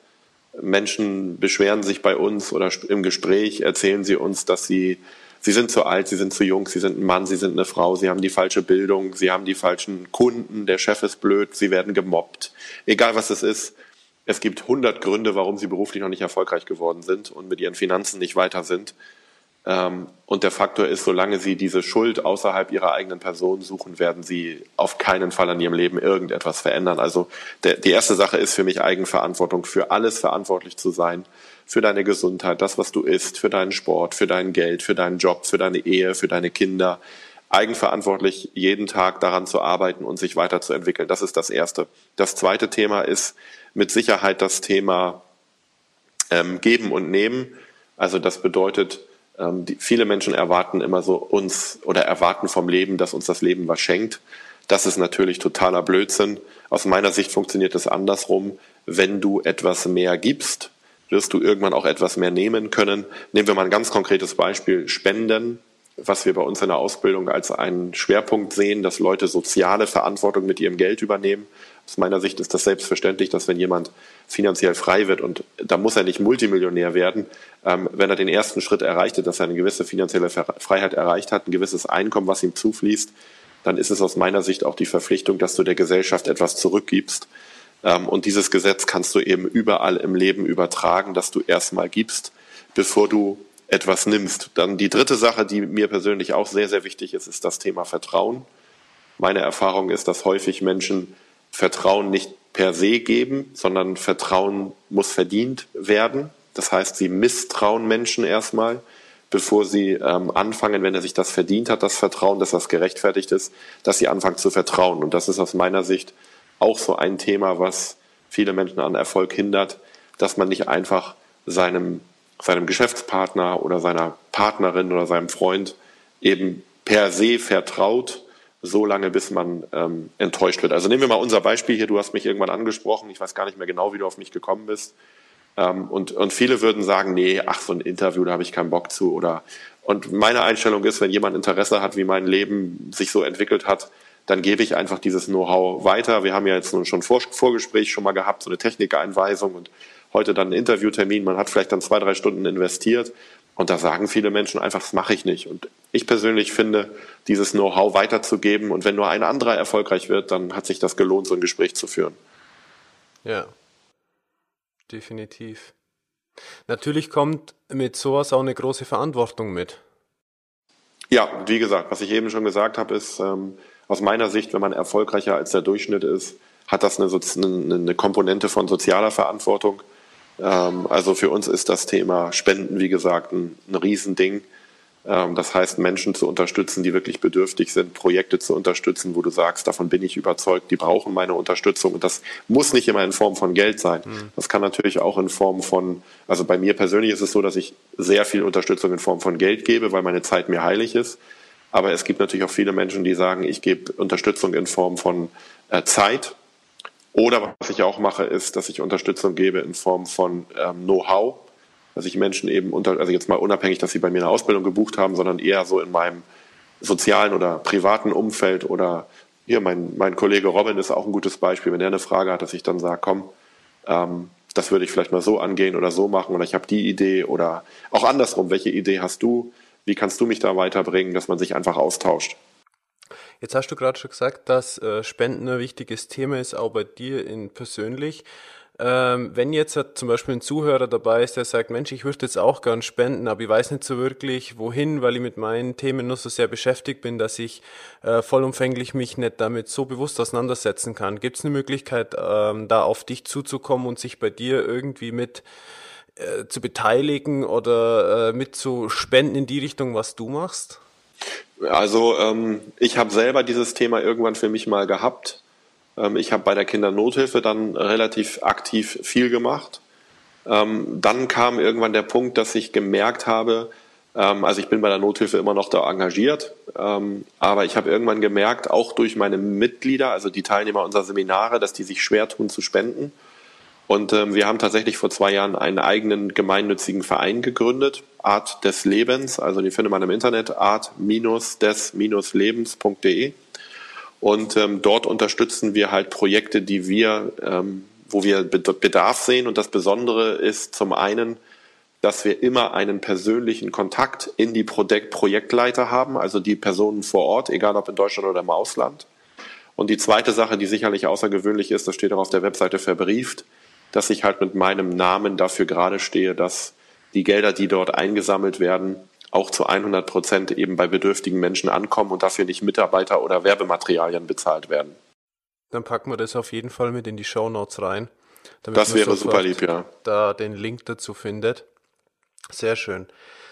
Menschen beschweren sich bei uns oder im Gespräch erzählen sie uns, dass sie, sie sind zu alt, sie sind zu jung, sie sind ein Mann, sie sind eine Frau, sie haben die falsche Bildung, sie haben die falschen Kunden, der Chef ist blöd, sie werden gemobbt. Egal was es ist, es gibt hundert Gründe, warum sie beruflich noch nicht erfolgreich geworden sind und mit ihren Finanzen nicht weiter sind. Ähm, und der Faktor ist, solange Sie diese Schuld außerhalb Ihrer eigenen Person suchen, werden Sie auf keinen Fall an Ihrem Leben irgendetwas verändern. Also der, die erste Sache ist für mich Eigenverantwortung, für alles verantwortlich zu sein, für deine Gesundheit, das, was du isst, für deinen Sport, für dein Geld, für deinen Job, für deine Ehe, für deine Kinder. Eigenverantwortlich jeden Tag daran zu arbeiten und sich weiterzuentwickeln. Das ist das Erste. Das zweite Thema ist mit Sicherheit das Thema ähm, Geben und Nehmen. Also das bedeutet, ähm, die, viele Menschen erwarten immer so uns oder erwarten vom Leben, dass uns das Leben was schenkt. Das ist natürlich totaler Blödsinn. Aus meiner Sicht funktioniert es andersrum. Wenn du etwas mehr gibst, wirst du irgendwann auch etwas mehr nehmen können. Nehmen wir mal ein ganz konkretes Beispiel. Spenden, was wir bei uns in der Ausbildung als einen Schwerpunkt sehen, dass Leute soziale Verantwortung mit ihrem Geld übernehmen. Aus meiner Sicht ist das selbstverständlich, dass wenn jemand finanziell frei wird und da muss er nicht Multimillionär werden, wenn er den ersten Schritt erreicht hat, dass er eine gewisse finanzielle Freiheit erreicht hat, ein gewisses Einkommen, was ihm zufließt, dann ist es aus meiner Sicht auch die Verpflichtung, dass du der Gesellschaft etwas zurückgibst. Ähm, und dieses Gesetz kannst du eben überall im Leben übertragen, dass du erstmal gibst, bevor du etwas nimmst. Dann die dritte Sache, die mir persönlich auch sehr, sehr wichtig ist, ist das Thema Vertrauen. Meine Erfahrung ist, dass häufig Menschen Vertrauen nicht per se geben, sondern Vertrauen muss verdient werden. Das heißt, sie misstrauen Menschen erstmal, bevor sie ähm, anfangen, wenn er sich das verdient hat, das Vertrauen, dass das gerechtfertigt ist, dass sie anfangen zu vertrauen. Und das ist aus meiner Sicht auch so ein Thema, was viele Menschen an Erfolg hindert, dass man nicht einfach seinem, seinem Geschäftspartner oder seiner Partnerin oder seinem Freund eben per se vertraut, so lange, bis man ähm, enttäuscht wird. Also nehmen wir mal unser Beispiel hier. Du hast mich irgendwann angesprochen. Ich weiß gar nicht mehr genau, wie du auf mich gekommen bist. Ähm, und, und viele würden sagen, nee, ach, so ein Interview, da habe ich keinen Bock zu. Oder und meine Einstellung ist, wenn jemand Interesse hat, wie mein Leben sich so entwickelt hat, dann gebe ich einfach dieses Know-how weiter. Wir haben ja jetzt nun schon Vor Vorgespräch schon mal gehabt, so eine Technikeinweisung und heute dann einen Interviewtermin. Man hat vielleicht dann zwei, drei Stunden investiert und da sagen viele Menschen einfach, das mache ich nicht. Und ich persönlich finde, dieses Know-how weiterzugeben und wenn nur ein anderer erfolgreich wird, dann hat sich das gelohnt, so ein Gespräch zu führen. Ja, Definitiv. Natürlich kommt mit sowas auch eine große Verantwortung mit. Ja, wie gesagt, was ich eben schon gesagt habe, ist ähm, aus meiner Sicht, wenn man erfolgreicher als der Durchschnitt ist, hat das eine, eine, Komponente von sozialer Verantwortung. Ähm, also für uns ist das Thema Spenden, wie gesagt, ein, ein Riesending. Ähm, das heißt, Menschen zu unterstützen, die wirklich bedürftig sind, Projekte zu unterstützen, wo du sagst, davon bin ich überzeugt, die brauchen meine Unterstützung. Und das muss nicht immer in Form von Geld sein. Mhm. Das kann natürlich auch in Form von, also bei mir persönlich ist es so, dass ich sehr viel Unterstützung in Form von Geld gebe, weil meine Zeit mir heilig ist. Aber es gibt natürlich auch viele Menschen, die sagen, ich gebe Unterstützung in Form von äh, Zeit. Oder was ich auch mache, ist, dass ich Unterstützung gebe in Form von ähm, Know-how dass ich Menschen eben unter, also jetzt mal unabhängig, dass sie bei mir eine Ausbildung gebucht haben, sondern eher so in meinem sozialen oder privaten Umfeld oder hier, mein, mein Kollege Robin ist auch ein gutes Beispiel, wenn er eine Frage hat, dass ich dann sage, komm, ähm, das würde ich vielleicht mal so angehen oder so machen oder ich habe die Idee oder auch andersrum, welche Idee hast du, wie kannst du mich da weiterbringen, dass man sich einfach austauscht. Jetzt hast du gerade schon gesagt, dass äh, Spenden ein wichtiges Thema ist, auch bei dir in persönlich. Ähm, wenn jetzt zum Beispiel ein Zuhörer dabei ist, der sagt, Mensch, ich würde jetzt auch gern spenden, aber ich weiß nicht so wirklich wohin, weil ich mit meinen Themen nur so sehr beschäftigt bin, dass ich äh, vollumfänglich mich nicht damit so bewusst auseinandersetzen kann. Gibt es eine Möglichkeit, ähm, da auf dich zuzukommen und sich bei dir irgendwie mit äh, zu beteiligen oder äh, mit zu spenden in die Richtung, was du machst? Also ähm, ich habe selber dieses Thema irgendwann für mich mal gehabt ich habe bei der Kindernothilfe dann relativ aktiv viel gemacht. Ähm, dann kam irgendwann der Punkt, dass ich gemerkt habe, ähm, also ich bin bei der Nothilfe immer noch da engagiert, aber ich habe irgendwann gemerkt, auch durch meine Mitglieder, also die Teilnehmer unserer Seminare, dass die sich schwer tun zu spenden. Und wir haben tatsächlich vor zwei Jahren einen eigenen gemeinnützigen Verein gegründet, Art des Lebens. Also die findet man im Internet, art-des-lebens.de. Und ähm, dort unterstützen wir halt Projekte, die wir, ähm, wo wir Bedarf sehen. Und das Besondere ist zum einen, dass wir immer einen persönlichen Kontakt in die Projektleiter haben, also die Personen vor Ort, egal ob in Deutschland oder im Ausland. Und die zweite Sache, die sicherlich außergewöhnlich ist, das steht auch auf der Webseite verbrieft, dass ich halt mit meinem Namen dafür gerade stehe, dass die Gelder, die dort eingesammelt werden, auch zu 100 Prozent eben bei bedürftigen Menschen ankommen und dafür nicht Mitarbeiter oder Werbematerialien bezahlt werden. Dann packen wir das auf jeden Fall mit in die Show Notes rein. das wäre super lieb, ja. Da den Link dazu findet. Sehr schön.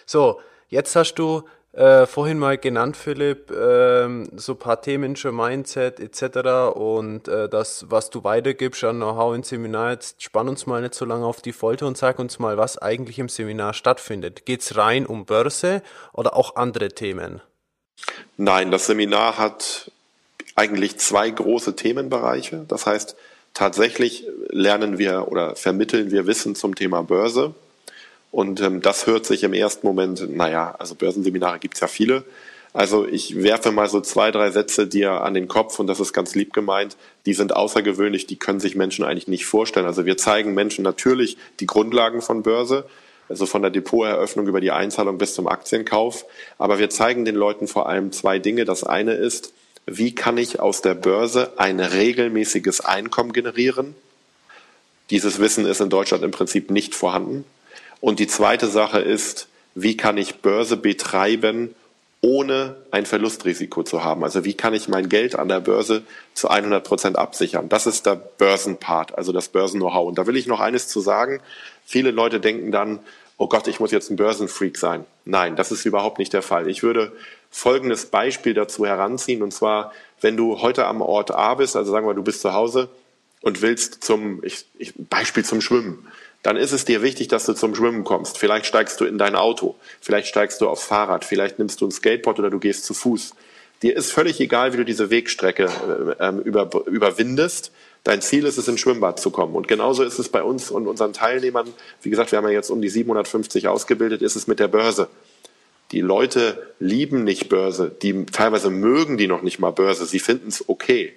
So, jetzt hast du äh, vorhin mal genannt, Philipp, ähm, so ein paar Themen schon Mindset etc. und äh, das, was du weitergibst an Know-how im Seminar. Jetzt spann uns mal nicht so lange auf die Folter und sag uns mal, was eigentlich im Seminar stattfindet. Geht es rein um Börse oder auch andere Themen? Nein, das Seminar hat eigentlich zwei große Themenbereiche. Das heißt, tatsächlich lernen wir oder vermitteln wir Wissen zum Thema Börse. Und ähm, das hört sich im ersten Moment, naja, also Börsenseminare gibt's ja viele. Also ich werfe mal so zwei, drei Sätze dir an den Kopf und das ist ganz lieb gemeint. Die sind außergewöhnlich, die können sich Menschen eigentlich nicht vorstellen. Also wir zeigen Menschen natürlich die Grundlagen von Börse, also von der Depoteröffnung über die Einzahlung bis zum Aktienkauf. Aber wir zeigen den Leuten vor allem zwei Dinge. Das eine ist, wie kann ich aus der Börse ein regelmäßiges Einkommen generieren? Dieses Wissen ist in Deutschland im Prinzip nicht vorhanden. Und die zweite Sache ist, wie kann ich Börse betreiben, ohne ein Verlustrisiko zu haben? Also wie kann ich mein Geld an der Börse zu 100 Prozent absichern? Das ist der Börsenpart, also das Börsen-Know-how. Und da will ich noch eines zu sagen. Viele Leute denken dann, oh Gott, ich muss jetzt ein Börsenfreak sein. Nein, das ist überhaupt nicht der Fall. Ich würde folgendes Beispiel dazu heranziehen. Und zwar, wenn du heute am Ort A bist, also sagen wir, du bist zu Hause und willst zum, ich, ich, Beispiel zum Schwimmen dann ist es dir wichtig, dass du zum Schwimmen kommst. Vielleicht steigst du in dein Auto, vielleicht steigst du aufs Fahrrad, vielleicht nimmst du ein Skateboard oder du gehst zu Fuß. Dir ist völlig egal, wie du diese Wegstrecke äh, ähm, über, überwindest. Dein Ziel ist es, ins Schwimmbad zu kommen. Und genauso ist es bei uns und unseren Teilnehmern. Wie gesagt, wir haben ja jetzt um die 750 ausgebildet, ist es mit der Börse. Die Leute lieben nicht Börse. Die teilweise mögen die noch nicht mal Börse. Sie finden es okay.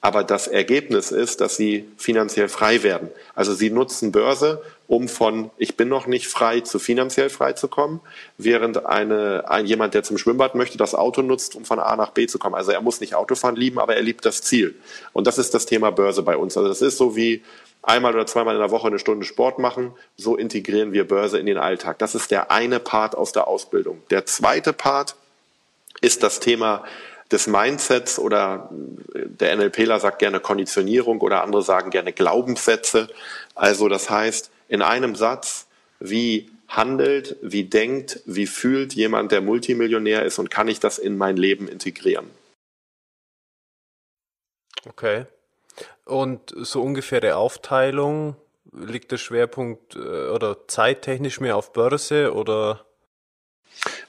Aber das Ergebnis ist, dass sie finanziell frei werden. Also sie nutzen Börse, um von ich bin noch nicht frei zu finanziell frei zu kommen, während eine, ein, jemand, der zum Schwimmbad möchte, das Auto nutzt, um von A nach B zu kommen. Also er muss nicht Autofahren lieben, aber er liebt das Ziel. Und das ist das Thema Börse bei uns. Also das ist so wie, einmal oder zweimal in der Woche eine Stunde Sport machen. So integrieren wir Börse in den Alltag. Das ist der eine Part aus der Ausbildung. Der zweite Part ist das Thema des Mindsets oder der NLPler sagt gerne Konditionierung oder andere sagen gerne Glaubenssätze. Also das heißt, in einem Satz, wie handelt, wie denkt, wie fühlt jemand, der Multimillionär ist und kann ich das in mein Leben integrieren? Okay. Und so ungefähre Aufteilung, liegt der Schwerpunkt äh, oder zeittechnisch mehr auf Börse oder?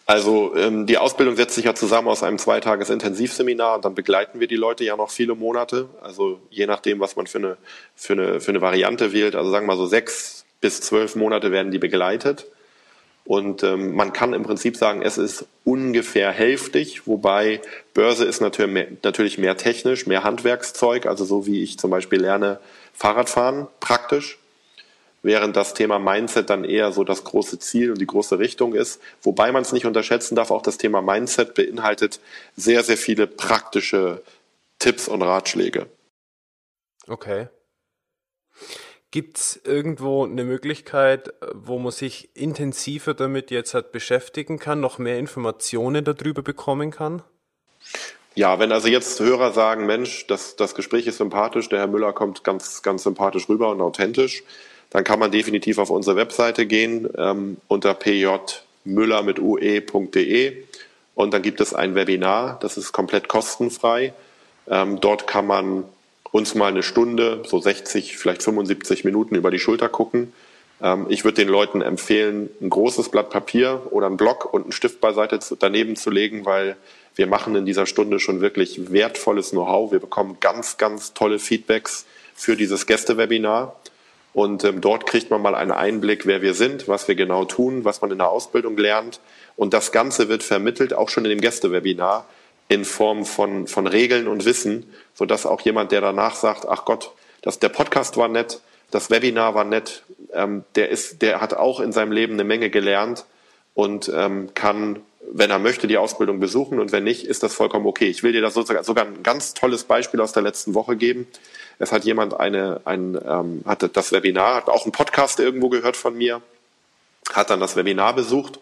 Also ähm, die Ausbildung setzt sich ja zusammen aus einem Zweitages-Intensivseminar und dann begleiten wir die Leute ja noch viele Monate. Also je nachdem, was man für eine, für eine, für eine Variante wählt. Also sagen wir mal so sechs bis zwölf Monate werden die begleitet. Und ähm, man kann im Prinzip sagen, es ist ungefähr hälftig, wobei Börse ist natürlich mehr, natürlich mehr technisch, mehr Handwerkszeug, also so wie ich zum Beispiel lerne Fahrradfahren praktisch während das Thema Mindset dann eher so das große Ziel und die große Richtung ist. Wobei man es nicht unterschätzen darf, auch das Thema Mindset beinhaltet sehr, sehr viele praktische Tipps und Ratschläge. Okay. Gibt es irgendwo eine Möglichkeit, wo man sich intensiver damit jetzt halt beschäftigen kann, noch mehr Informationen darüber bekommen kann? Ja, wenn also jetzt Hörer sagen, Mensch, das, das Gespräch ist sympathisch, der Herr Müller kommt ganz, ganz sympathisch rüber und authentisch, dann kann man definitiv auf unsere Webseite gehen ähm, unter pjmüller mit ue.de und dann gibt es ein Webinar, das ist komplett kostenfrei. Ähm, dort kann man uns mal eine Stunde, so 60, vielleicht 75 Minuten über die Schulter gucken. Ähm, ich würde den Leuten empfehlen, ein großes Blatt Papier oder einen Block und einen Stift beiseite zu, daneben zu legen, weil wir machen in dieser Stunde schon wirklich wertvolles Know-how. Wir bekommen ganz, ganz tolle Feedbacks für dieses Gästewebinar. Und ähm, dort kriegt man mal einen Einblick, wer wir sind, was wir genau tun, was man in der Ausbildung lernt. Und das Ganze wird vermittelt, auch schon in dem Gästewebinar, in Form von, von Regeln und Wissen, sodass auch jemand, der danach sagt, ach Gott, das, der Podcast war nett, das Webinar war nett, ähm, der, ist, der hat auch in seinem Leben eine Menge gelernt und ähm, kann, wenn er möchte, die Ausbildung besuchen und wenn nicht, ist das vollkommen okay. Ich will dir da sozusagen sogar ein ganz tolles Beispiel aus der letzten Woche geben. Es hat jemand eine, ein, ähm, hatte das Webinar, hat auch einen Podcast irgendwo gehört von mir, hat dann das Webinar besucht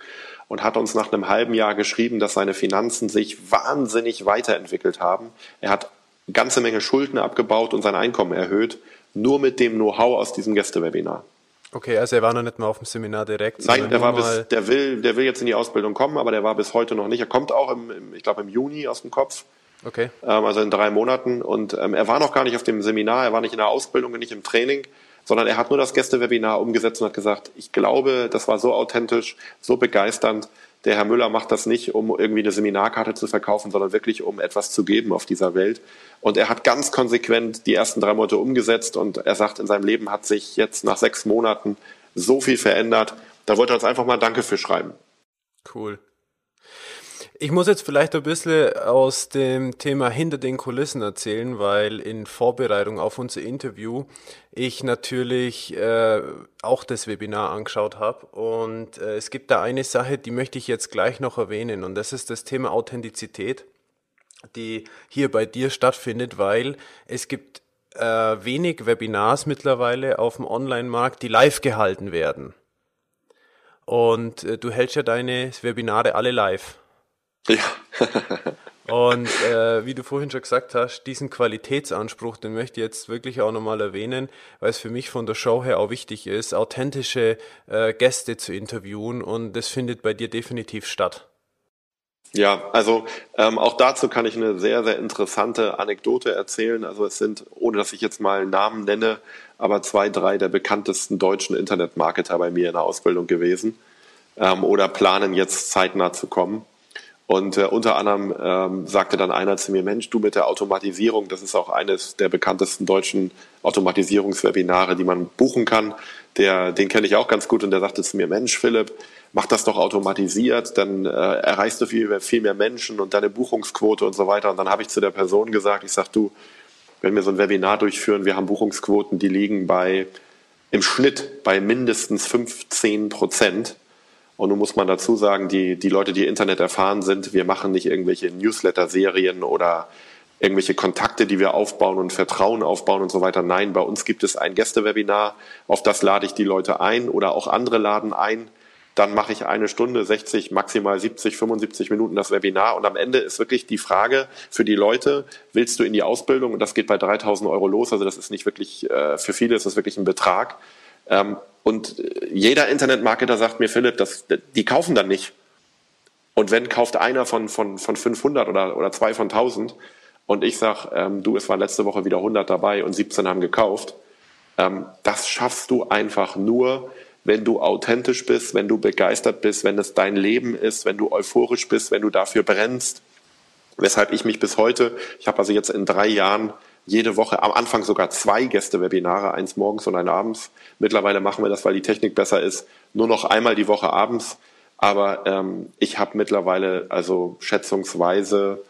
und hat uns nach einem halben Jahr geschrieben, dass seine Finanzen sich wahnsinnig weiterentwickelt haben. Er hat eine ganze Menge Schulden abgebaut und sein Einkommen erhöht, nur mit dem Know-how aus diesem Gästewebinar. Okay, also er war noch nicht mal auf dem Seminar direkt. Nein, der war bis, der will, der will jetzt in die Ausbildung kommen, aber der war bis heute noch nicht. Er kommt auch im, im ich glaube im Juni aus dem Kopf. Okay. Ähm, also in drei Monaten. Und ähm, er war noch gar nicht auf dem Seminar, er war nicht in der Ausbildung, nicht im Training, sondern er hat nur das Gästewebinar umgesetzt und hat gesagt, ich glaube, das war so authentisch, so begeisternd. Der Herr Müller macht das nicht, um irgendwie eine Seminarkarte zu verkaufen, sondern wirklich, um etwas zu geben auf dieser Welt. Und er hat ganz konsequent die ersten drei Monate umgesetzt und er sagt, in seinem Leben hat sich jetzt nach sechs Monaten so viel verändert. Da wollte er uns einfach mal Danke für schreiben. Cool. Ich muss jetzt vielleicht ein bisschen aus dem Thema hinter den Kulissen erzählen, weil in Vorbereitung auf unser Interview ich natürlich äh, auch das Webinar angeschaut habe. Und äh, es gibt da eine Sache, die möchte ich jetzt gleich noch erwähnen. Und das ist das Thema Authentizität, die hier bei dir stattfindet, weil es gibt äh, wenig Webinars mittlerweile auf dem Online-Markt, die live gehalten werden. Und äh, du hältst ja deine Webinare alle live. Ja. [laughs] Und äh, wie du vorhin schon gesagt hast, diesen Qualitätsanspruch, den möchte ich jetzt wirklich auch nochmal erwähnen, weil es für mich von der Show her auch wichtig ist, authentische äh, Gäste zu interviewen und das findet bei dir definitiv statt. Ja, also ähm, auch dazu kann ich eine sehr, sehr interessante Anekdote erzählen. Also es sind, ohne dass ich jetzt mal Namen nenne, aber zwei, drei der bekanntesten deutschen Internetmarketer bei mir in der Ausbildung gewesen ähm, oder planen jetzt zeitnah zu kommen. Und äh, unter anderem ähm, sagte dann einer zu mir, Mensch, du mit der Automatisierung, das ist auch eines der bekanntesten deutschen Automatisierungswebinare, die man buchen kann. Der, den kenne ich auch ganz gut und der sagte zu mir, Mensch, Philipp, mach das doch automatisiert, dann äh, erreichst du viel, viel mehr Menschen und deine Buchungsquote und so weiter. Und dann habe ich zu der Person gesagt, ich sag du, wenn wir so ein Webinar durchführen, wir haben Buchungsquoten, die liegen bei im Schnitt bei mindestens 15 Prozent. Und nun muss man dazu sagen, die, die Leute, die Internet erfahren sind, wir machen nicht irgendwelche Newsletter-Serien oder irgendwelche Kontakte, die wir aufbauen und Vertrauen aufbauen und so weiter. Nein, bei uns gibt es ein Gästewebinar, auf das lade ich die Leute ein oder auch andere laden ein. Dann mache ich eine Stunde, 60, maximal 70, 75 Minuten das Webinar und am Ende ist wirklich die Frage für die Leute, willst du in die Ausbildung? Und das geht bei 3000 Euro los, also das ist nicht wirklich, äh, für viele ist das wirklich ein Betrag. Ähm, und jeder Internetmarketer sagt mir, Philipp, das, die kaufen dann nicht. Und wenn kauft einer von, von, von 500 oder, oder zwei von 1000 und ich sage, ähm, du, es waren letzte Woche wieder 100 dabei und 17 haben gekauft, ähm, das schaffst du einfach nur, wenn du authentisch bist, wenn du begeistert bist, wenn es dein Leben ist, wenn du euphorisch bist, wenn du dafür brennst. Weshalb ich mich bis heute, ich habe also jetzt in drei Jahren jede Woche, am Anfang sogar zwei Gäste-Webinare, eins morgens und ein abends. Mittlerweile machen wir das, weil die Technik besser ist, nur noch einmal die Woche abends. Aber ähm, ich habe mittlerweile also schätzungsweise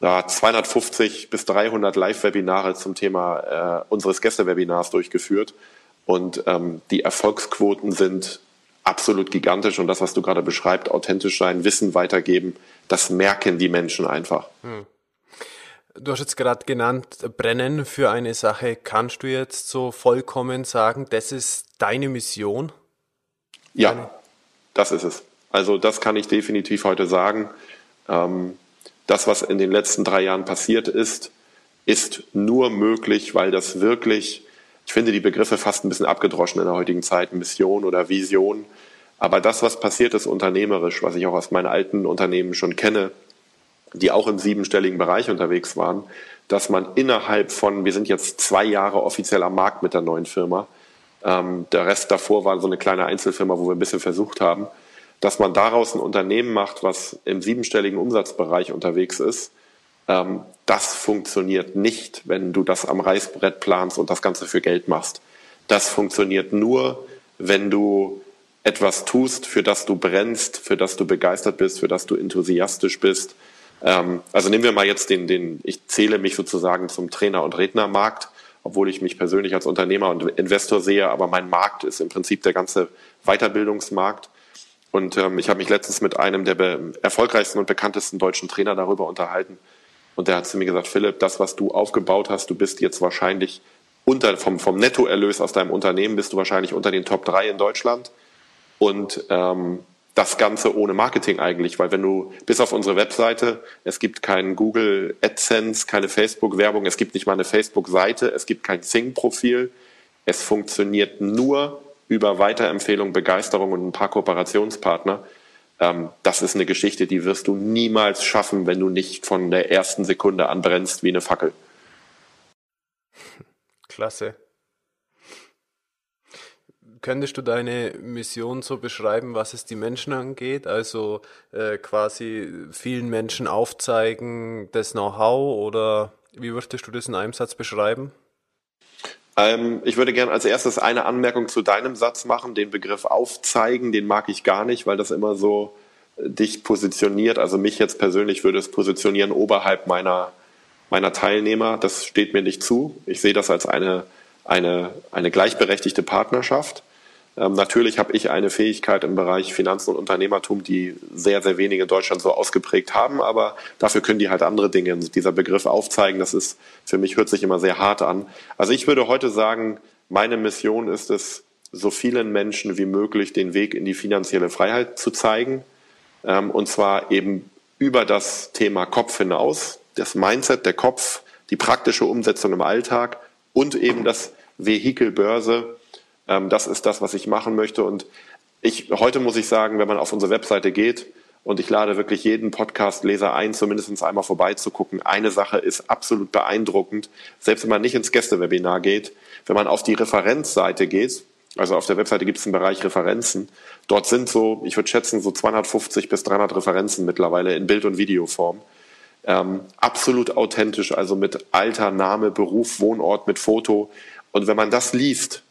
ja, 250 bis 300 Live-Webinare zum Thema äh, unseres Gäste-Webinars durchgeführt. Und ähm, die Erfolgsquoten sind absolut gigantisch. Und das, was du gerade beschreibst, authentisch sein, Wissen weitergeben, das merken die Menschen einfach. Hm. Du hast jetzt gerade genannt, brennen für eine Sache. Kannst du jetzt so vollkommen sagen, das ist deine Mission? Ja. Deine das ist es. Also das kann ich definitiv heute sagen. Ähm, das, was in den letzten drei Jahren passiert ist, ist nur möglich, weil das wirklich, ich finde die Begriffe fast ein bisschen abgedroschen in der heutigen Zeit, Mission oder Vision. Aber das, was passiert ist unternehmerisch, was ich auch aus meinen alten Unternehmen schon kenne, die auch im siebenstelligen Bereich unterwegs waren, dass man innerhalb von, wir sind jetzt zwei Jahre offiziell am Markt mit der neuen Firma, ähm, der Rest davor war so eine kleine Einzelfirma, wo wir ein bisschen versucht haben, dass man daraus ein Unternehmen macht, was im siebenstelligen Umsatzbereich unterwegs ist. Ähm, das funktioniert nicht, wenn du das am Reißbrett planst und das Ganze für Geld machst. Das funktioniert nur, wenn du etwas tust, für das du brennst, für das du begeistert bist, für das du enthusiastisch bist. Ähm, also nehmen wir mal jetzt den, den, ich zähle mich sozusagen zum Trainer- und Rednermarkt obwohl ich mich persönlich als Unternehmer und Investor sehe, aber mein Markt ist im Prinzip der ganze Weiterbildungsmarkt. Und ähm, ich habe mich letztens mit einem der erfolgreichsten und bekanntesten deutschen Trainer darüber unterhalten. Und der hat zu mir gesagt, Philipp, das, was du aufgebaut hast, du bist jetzt wahrscheinlich unter, vom, vom Nettoerlös aus deinem Unternehmen bist du wahrscheinlich unter den Top 3 in Deutschland. Und ähm, das Ganze ohne Marketing eigentlich, weil wenn du bis auf unsere Webseite, es gibt keinen Google AdSense, keine Facebook-Werbung, es gibt nicht mal eine Facebook-Seite, es gibt kein Sing-Profil, es funktioniert nur über Weiterempfehlung, Begeisterung und ein paar Kooperationspartner. Ähm, das ist eine Geschichte, die wirst du niemals schaffen, wenn du nicht von der ersten Sekunde an brennst wie eine Fackel. Klasse. Könntest du deine Mission so beschreiben, was es die Menschen angeht? Also äh, quasi vielen Menschen aufzeigen, das Know-how oder wie würdest du das in einem Satz beschreiben? Ähm, ich würde gerne als erstes eine Anmerkung zu deinem Satz machen. Den Begriff aufzeigen, den mag ich gar nicht, weil das immer so äh, dich positioniert. Also mich jetzt persönlich würde es positionieren oberhalb meiner, meiner Teilnehmer. Das steht mir nicht zu. Ich sehe das als eine, eine, eine gleichberechtigte Partnerschaft. Ähm, natürlich habe ich eine Fähigkeit im Bereich Finanzen und Unternehmertum, die sehr, sehr wenige in Deutschland so ausgeprägt haben, aber dafür können die halt andere Dinge. Und dieser Begriff aufzeigen, das ist für mich hört sich immer sehr hart an. Also ich würde heute sagen, meine Mission ist es, so vielen Menschen wie möglich den Weg in die finanzielle Freiheit zu zeigen. Ähm, und zwar eben über das Thema Kopf hinaus, das Mindset, der Kopf, die praktische Umsetzung im Alltag und eben das Vehikel Börse, ähm, das ist das, was ich machen möchte. Und ich, heute muss ich sagen, wenn man auf unsere Webseite geht, und ich lade wirklich jeden Podcast-Leser ein, zumindest einmal vorbeizugucken. Eine Sache ist absolut beeindruckend. Selbst wenn man nicht ins Gästewebinar geht, wenn man auf die Referenzseite geht, also auf der Webseite gibt es einen Bereich Referenzen. Dort sind so, ich würde schätzen, so 250 bis 300 Referenzen mittlerweile in Bild- und Videoform. Ähm, absolut authentisch, also mit Alter, Name, Beruf, Wohnort, mit Foto. Und wenn man das liest,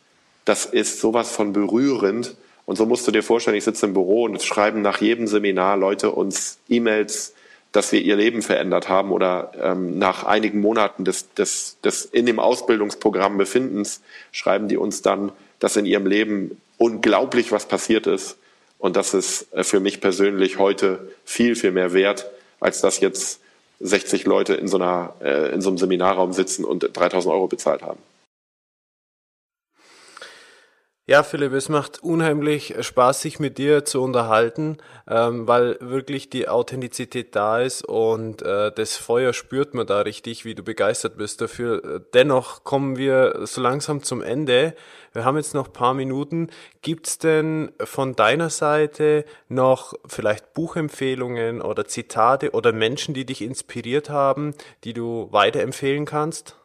das ist sowas von berührend. Und so musst du dir vorstellen, ich sitze im Büro und schreiben nach jedem Seminar Leute uns E-Mails, dass wir ihr Leben verändert haben oder ähm, nach einigen Monaten des, des, des in dem Ausbildungsprogramm Befindens schreiben die uns dann, dass in ihrem Leben unglaublich was passiert ist. Und das ist äh, für mich persönlich heute viel, viel mehr wert, als das jetzt 60 Leute in so einer äh, in so einem Seminarraum sitzen und 3000 Euro bezahlt haben. Ja, Philipp, es macht unheimlich Spaß, sich mit dir zu unterhalten, ähm, weil wirklich die Authentizität da ist und äh, das Feuer spürt man da richtig, wie du begeistert bist dafür. Dennoch kommen wir so langsam zum Ende. Wir haben jetzt noch paar Minuten. Gibt's denn von deiner Seite noch vielleicht Buchempfehlungen oder Zitate oder Menschen, die dich inspiriert haben, die du weiterempfehlen kannst?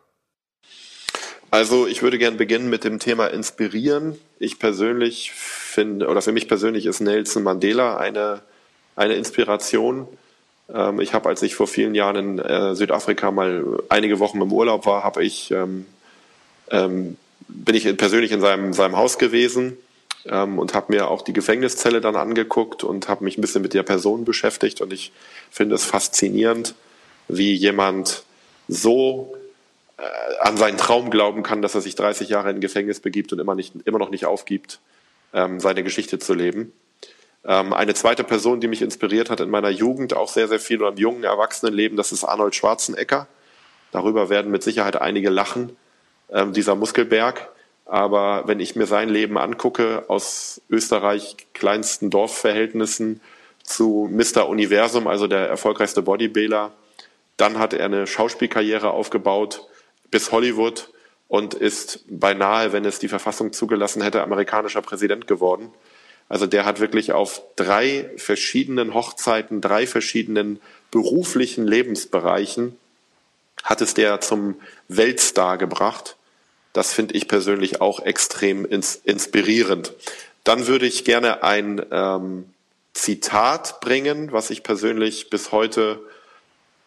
Also ich würde gerne beginnen mit dem Thema Inspirieren. Ich persönlich finde, oder für mich persönlich ist Nelson Mandela eine, eine Inspiration. Ähm, ich habe, als ich vor vielen Jahren in äh, Südafrika mal einige Wochen im Urlaub war, habe ich, ähm, ähm, bin ich persönlich in seinem, seinem Haus gewesen ähm, und habe mir auch die Gefängniszelle dann angeguckt und habe mich ein bisschen mit der Person beschäftigt. Und ich finde es faszinierend, wie jemand so an seinen Traum glauben kann, dass er sich 30 Jahre in Gefängnis begibt und immer, nicht, immer noch nicht aufgibt, ähm, seine Geschichte zu leben. Ähm, eine zweite Person, die mich inspiriert hat in meiner Jugend, auch sehr, sehr viel oder im jungen Erwachsenenleben, das ist Arnold Schwarzenegger. Darüber werden mit Sicherheit einige lachen, ähm, dieser Muskelberg. Aber wenn ich mir sein Leben angucke, aus Österreich kleinsten Dorfverhältnissen zu Mr. Universum, also der erfolgreichste Bodybuilder, dann hat er eine Schauspielkarriere aufgebaut, bis Hollywood und ist beinahe, wenn es die Verfassung zugelassen hätte, amerikanischer Präsident geworden. Also der hat wirklich auf drei verschiedenen Hochzeiten, drei verschiedenen beruflichen Lebensbereichen, hat es der zum Weltstar gebracht. Das finde ich persönlich auch extrem ins, inspirierend. Dann würde ich gerne ein ähm, Zitat bringen, was ich persönlich bis heute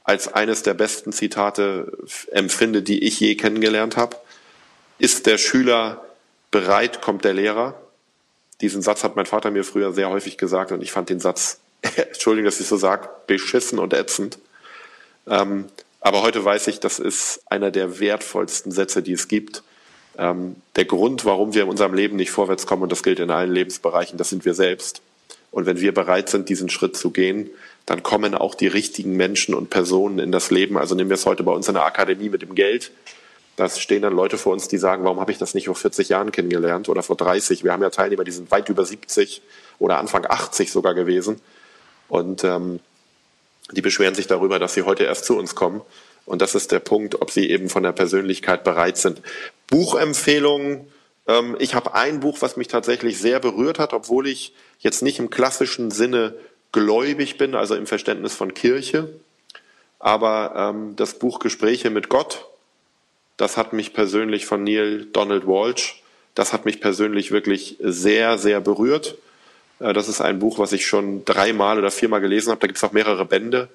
als eines der besten Zitate empfinde, die ich je kennengelernt habe. Ist der Schüler bereit, kommt der Lehrer. Diesen Satz hat mein Vater mir früher sehr häufig gesagt und ich fand den Satz, [laughs] Entschuldigung, dass ich so sage, beschissen und ätzend. Ähm, aber heute weiß ich, das ist einer der wertvollsten Sätze, die es gibt. Ähm, der Grund, warum wir in unserem Leben nicht vorwärts kommen, und das gilt in allen Lebensbereichen, das sind wir selbst. Und wenn wir bereit sind, diesen Schritt zu gehen, dann kommen auch die richtigen Menschen und Personen in das Leben. Also nehmen wir es heute bei uns in der Akademie mit dem Geld. Da stehen dann Leute vor uns, die sagen, warum habe ich das nicht vor 40 Jahren kennengelernt oder vor 30? Wir haben ja Teilnehmer, die sind weit über 70 oder Anfang 80 sogar gewesen. Und ähm, die beschweren sich darüber, dass sie heute erst zu uns kommen. Und das ist der Punkt, ob sie eben von der Persönlichkeit bereit sind. Buchempfehlungen. Ähm, ich habe ein Buch, was mich tatsächlich sehr berührt hat, obwohl ich jetzt nicht im klassischen Sinne gläubig bin, also im Verständnis von Kirche. Aber ähm, das Buch Gespräche mit Gott, das hat mich persönlich von Neil Donald Walsh, das hat mich persönlich wirklich sehr, sehr berührt. Äh, das ist ein Buch, was ich schon dreimal oder viermal gelesen habe. Da gibt es auch mehrere Bände.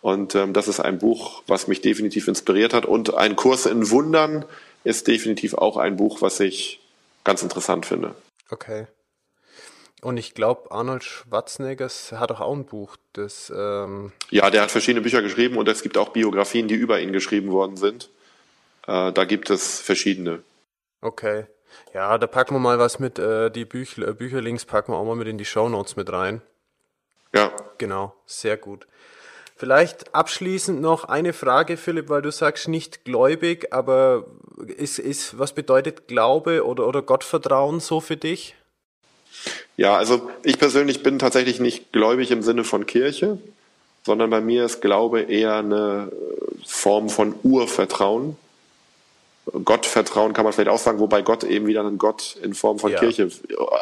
Und ähm, das ist ein Buch, was mich definitiv inspiriert hat. Und ein Kurs in Wundern ist definitiv auch ein Buch, was ich ganz interessant finde. Okay. Und ich glaube, Arnold Schwarzenegger hat auch, auch ein Buch, das. Ähm ja, der hat verschiedene Bücher geschrieben und es gibt auch Biografien, die über ihn geschrieben worden sind. Äh, da gibt es verschiedene. Okay. Ja, da packen wir mal was mit, äh, die Büch äh, Bücherlinks packen wir auch mal mit in die Show Notes mit rein. Ja. Genau, sehr gut. Vielleicht abschließend noch eine Frage, Philipp, weil du sagst nicht gläubig, aber ist, ist, was bedeutet Glaube oder, oder Gottvertrauen so für dich? Ja, also ich persönlich bin tatsächlich nicht gläubig im Sinne von Kirche, sondern bei mir ist Glaube eher eine Form von Urvertrauen. Gottvertrauen kann man vielleicht auch sagen, wobei Gott eben wieder einen Gott in Form von ja. Kirche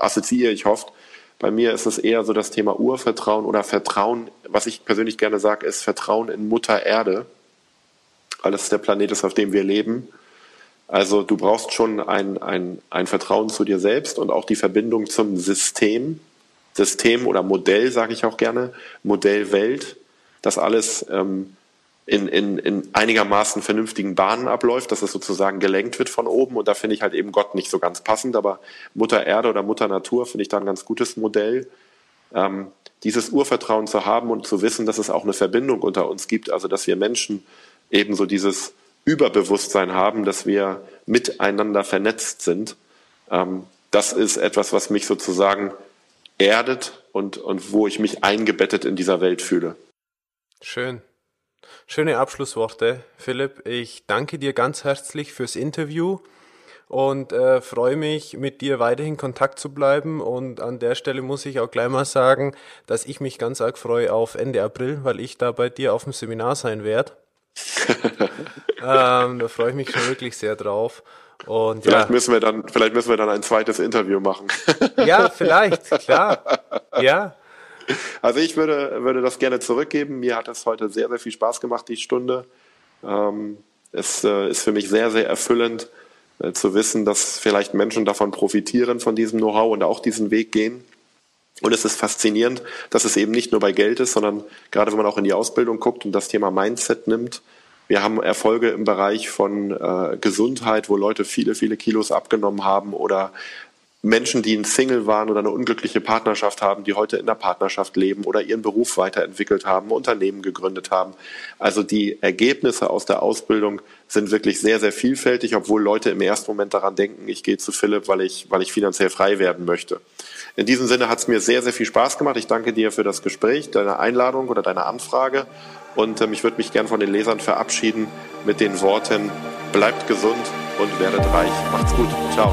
assoziiere ich hofft. Bei mir ist es eher so das Thema Urvertrauen oder Vertrauen. Was ich persönlich gerne sage, ist Vertrauen in Mutter Erde, weil das der Planet ist, auf dem wir leben. Also du brauchst schon ein, ein, ein Vertrauen zu dir selbst und auch die Verbindung zum System, System oder Modell, sage ich auch gerne, Modell Welt, dass alles ähm, in, in, in einigermaßen vernünftigen Bahnen abläuft, dass es sozusagen gelenkt wird von oben. Und da finde ich halt eben Gott nicht so ganz passend, aber Mutter Erde oder Mutter Natur finde ich da ein ganz gutes Modell. Ähm, dieses Urvertrauen zu haben und zu wissen, dass es auch eine Verbindung unter uns gibt, also dass wir Menschen ebenso dieses Überbewusstsein haben, dass wir miteinander vernetzt sind. Ähm, das ist etwas, was mich sozusagen erdet und, und wo ich mich eingebettet in dieser Welt fühle. Schön. Schöne Abschlussworte, Philipp. Ich danke dir ganz herzlich fürs Interview und äh, freue mich, mit dir weiterhin in Kontakt zu bleiben. Und an der Stelle muss ich auch gleich mal sagen, dass ich mich ganz arg freue auf Ende April, weil ich da bei dir auf dem Seminar sein werde. [laughs] ähm, da freue ich mich schon wirklich sehr drauf. Und, vielleicht ja. müssen wir dann, vielleicht müssen wir dann ein zweites Interview machen. ja, vielleicht, klar. [laughs] Ja. Also ich würde, würde das gerne zurückgeben. Mir hat es heute sehr, sehr viel Spaß gemacht, die Stunde. Ähm, es äh, ist für mich sehr, sehr erfüllend äh, zu wissen, dass vielleicht Menschen davon profitieren, von diesem Know-how und auch diesen Weg gehen. Und es ist faszinierend, dass es eben nicht nur bei Geld ist, sondern gerade wenn man auch in die Ausbildung guckt und das Thema Mindset nimmt. Wir haben Erfolge im Bereich von äh, Gesundheit, wo Leute viele, viele Kilos abgenommen haben oder Menschen, die ein Single waren oder eine unglückliche Partnerschaft haben, die heute in der Partnerschaft leben oder ihren Beruf weiterentwickelt haben, Unternehmen gegründet haben. Also die Ergebnisse aus der Ausbildung sind wirklich sehr, sehr vielfältig, obwohl Leute im ersten Moment daran denken, ich gehe zu Philipp, weil ich, weil ich finanziell frei werden möchte. In diesem Sinne hat es mir sehr, sehr viel Spaß gemacht. Ich danke dir für das Gespräch, deine Einladung oder deine Anfrage. Und ähm, ich würde mich gern von den Lesern verabschieden mit den Worten, bleibt gesund und werdet reich. Macht's gut. Ciao.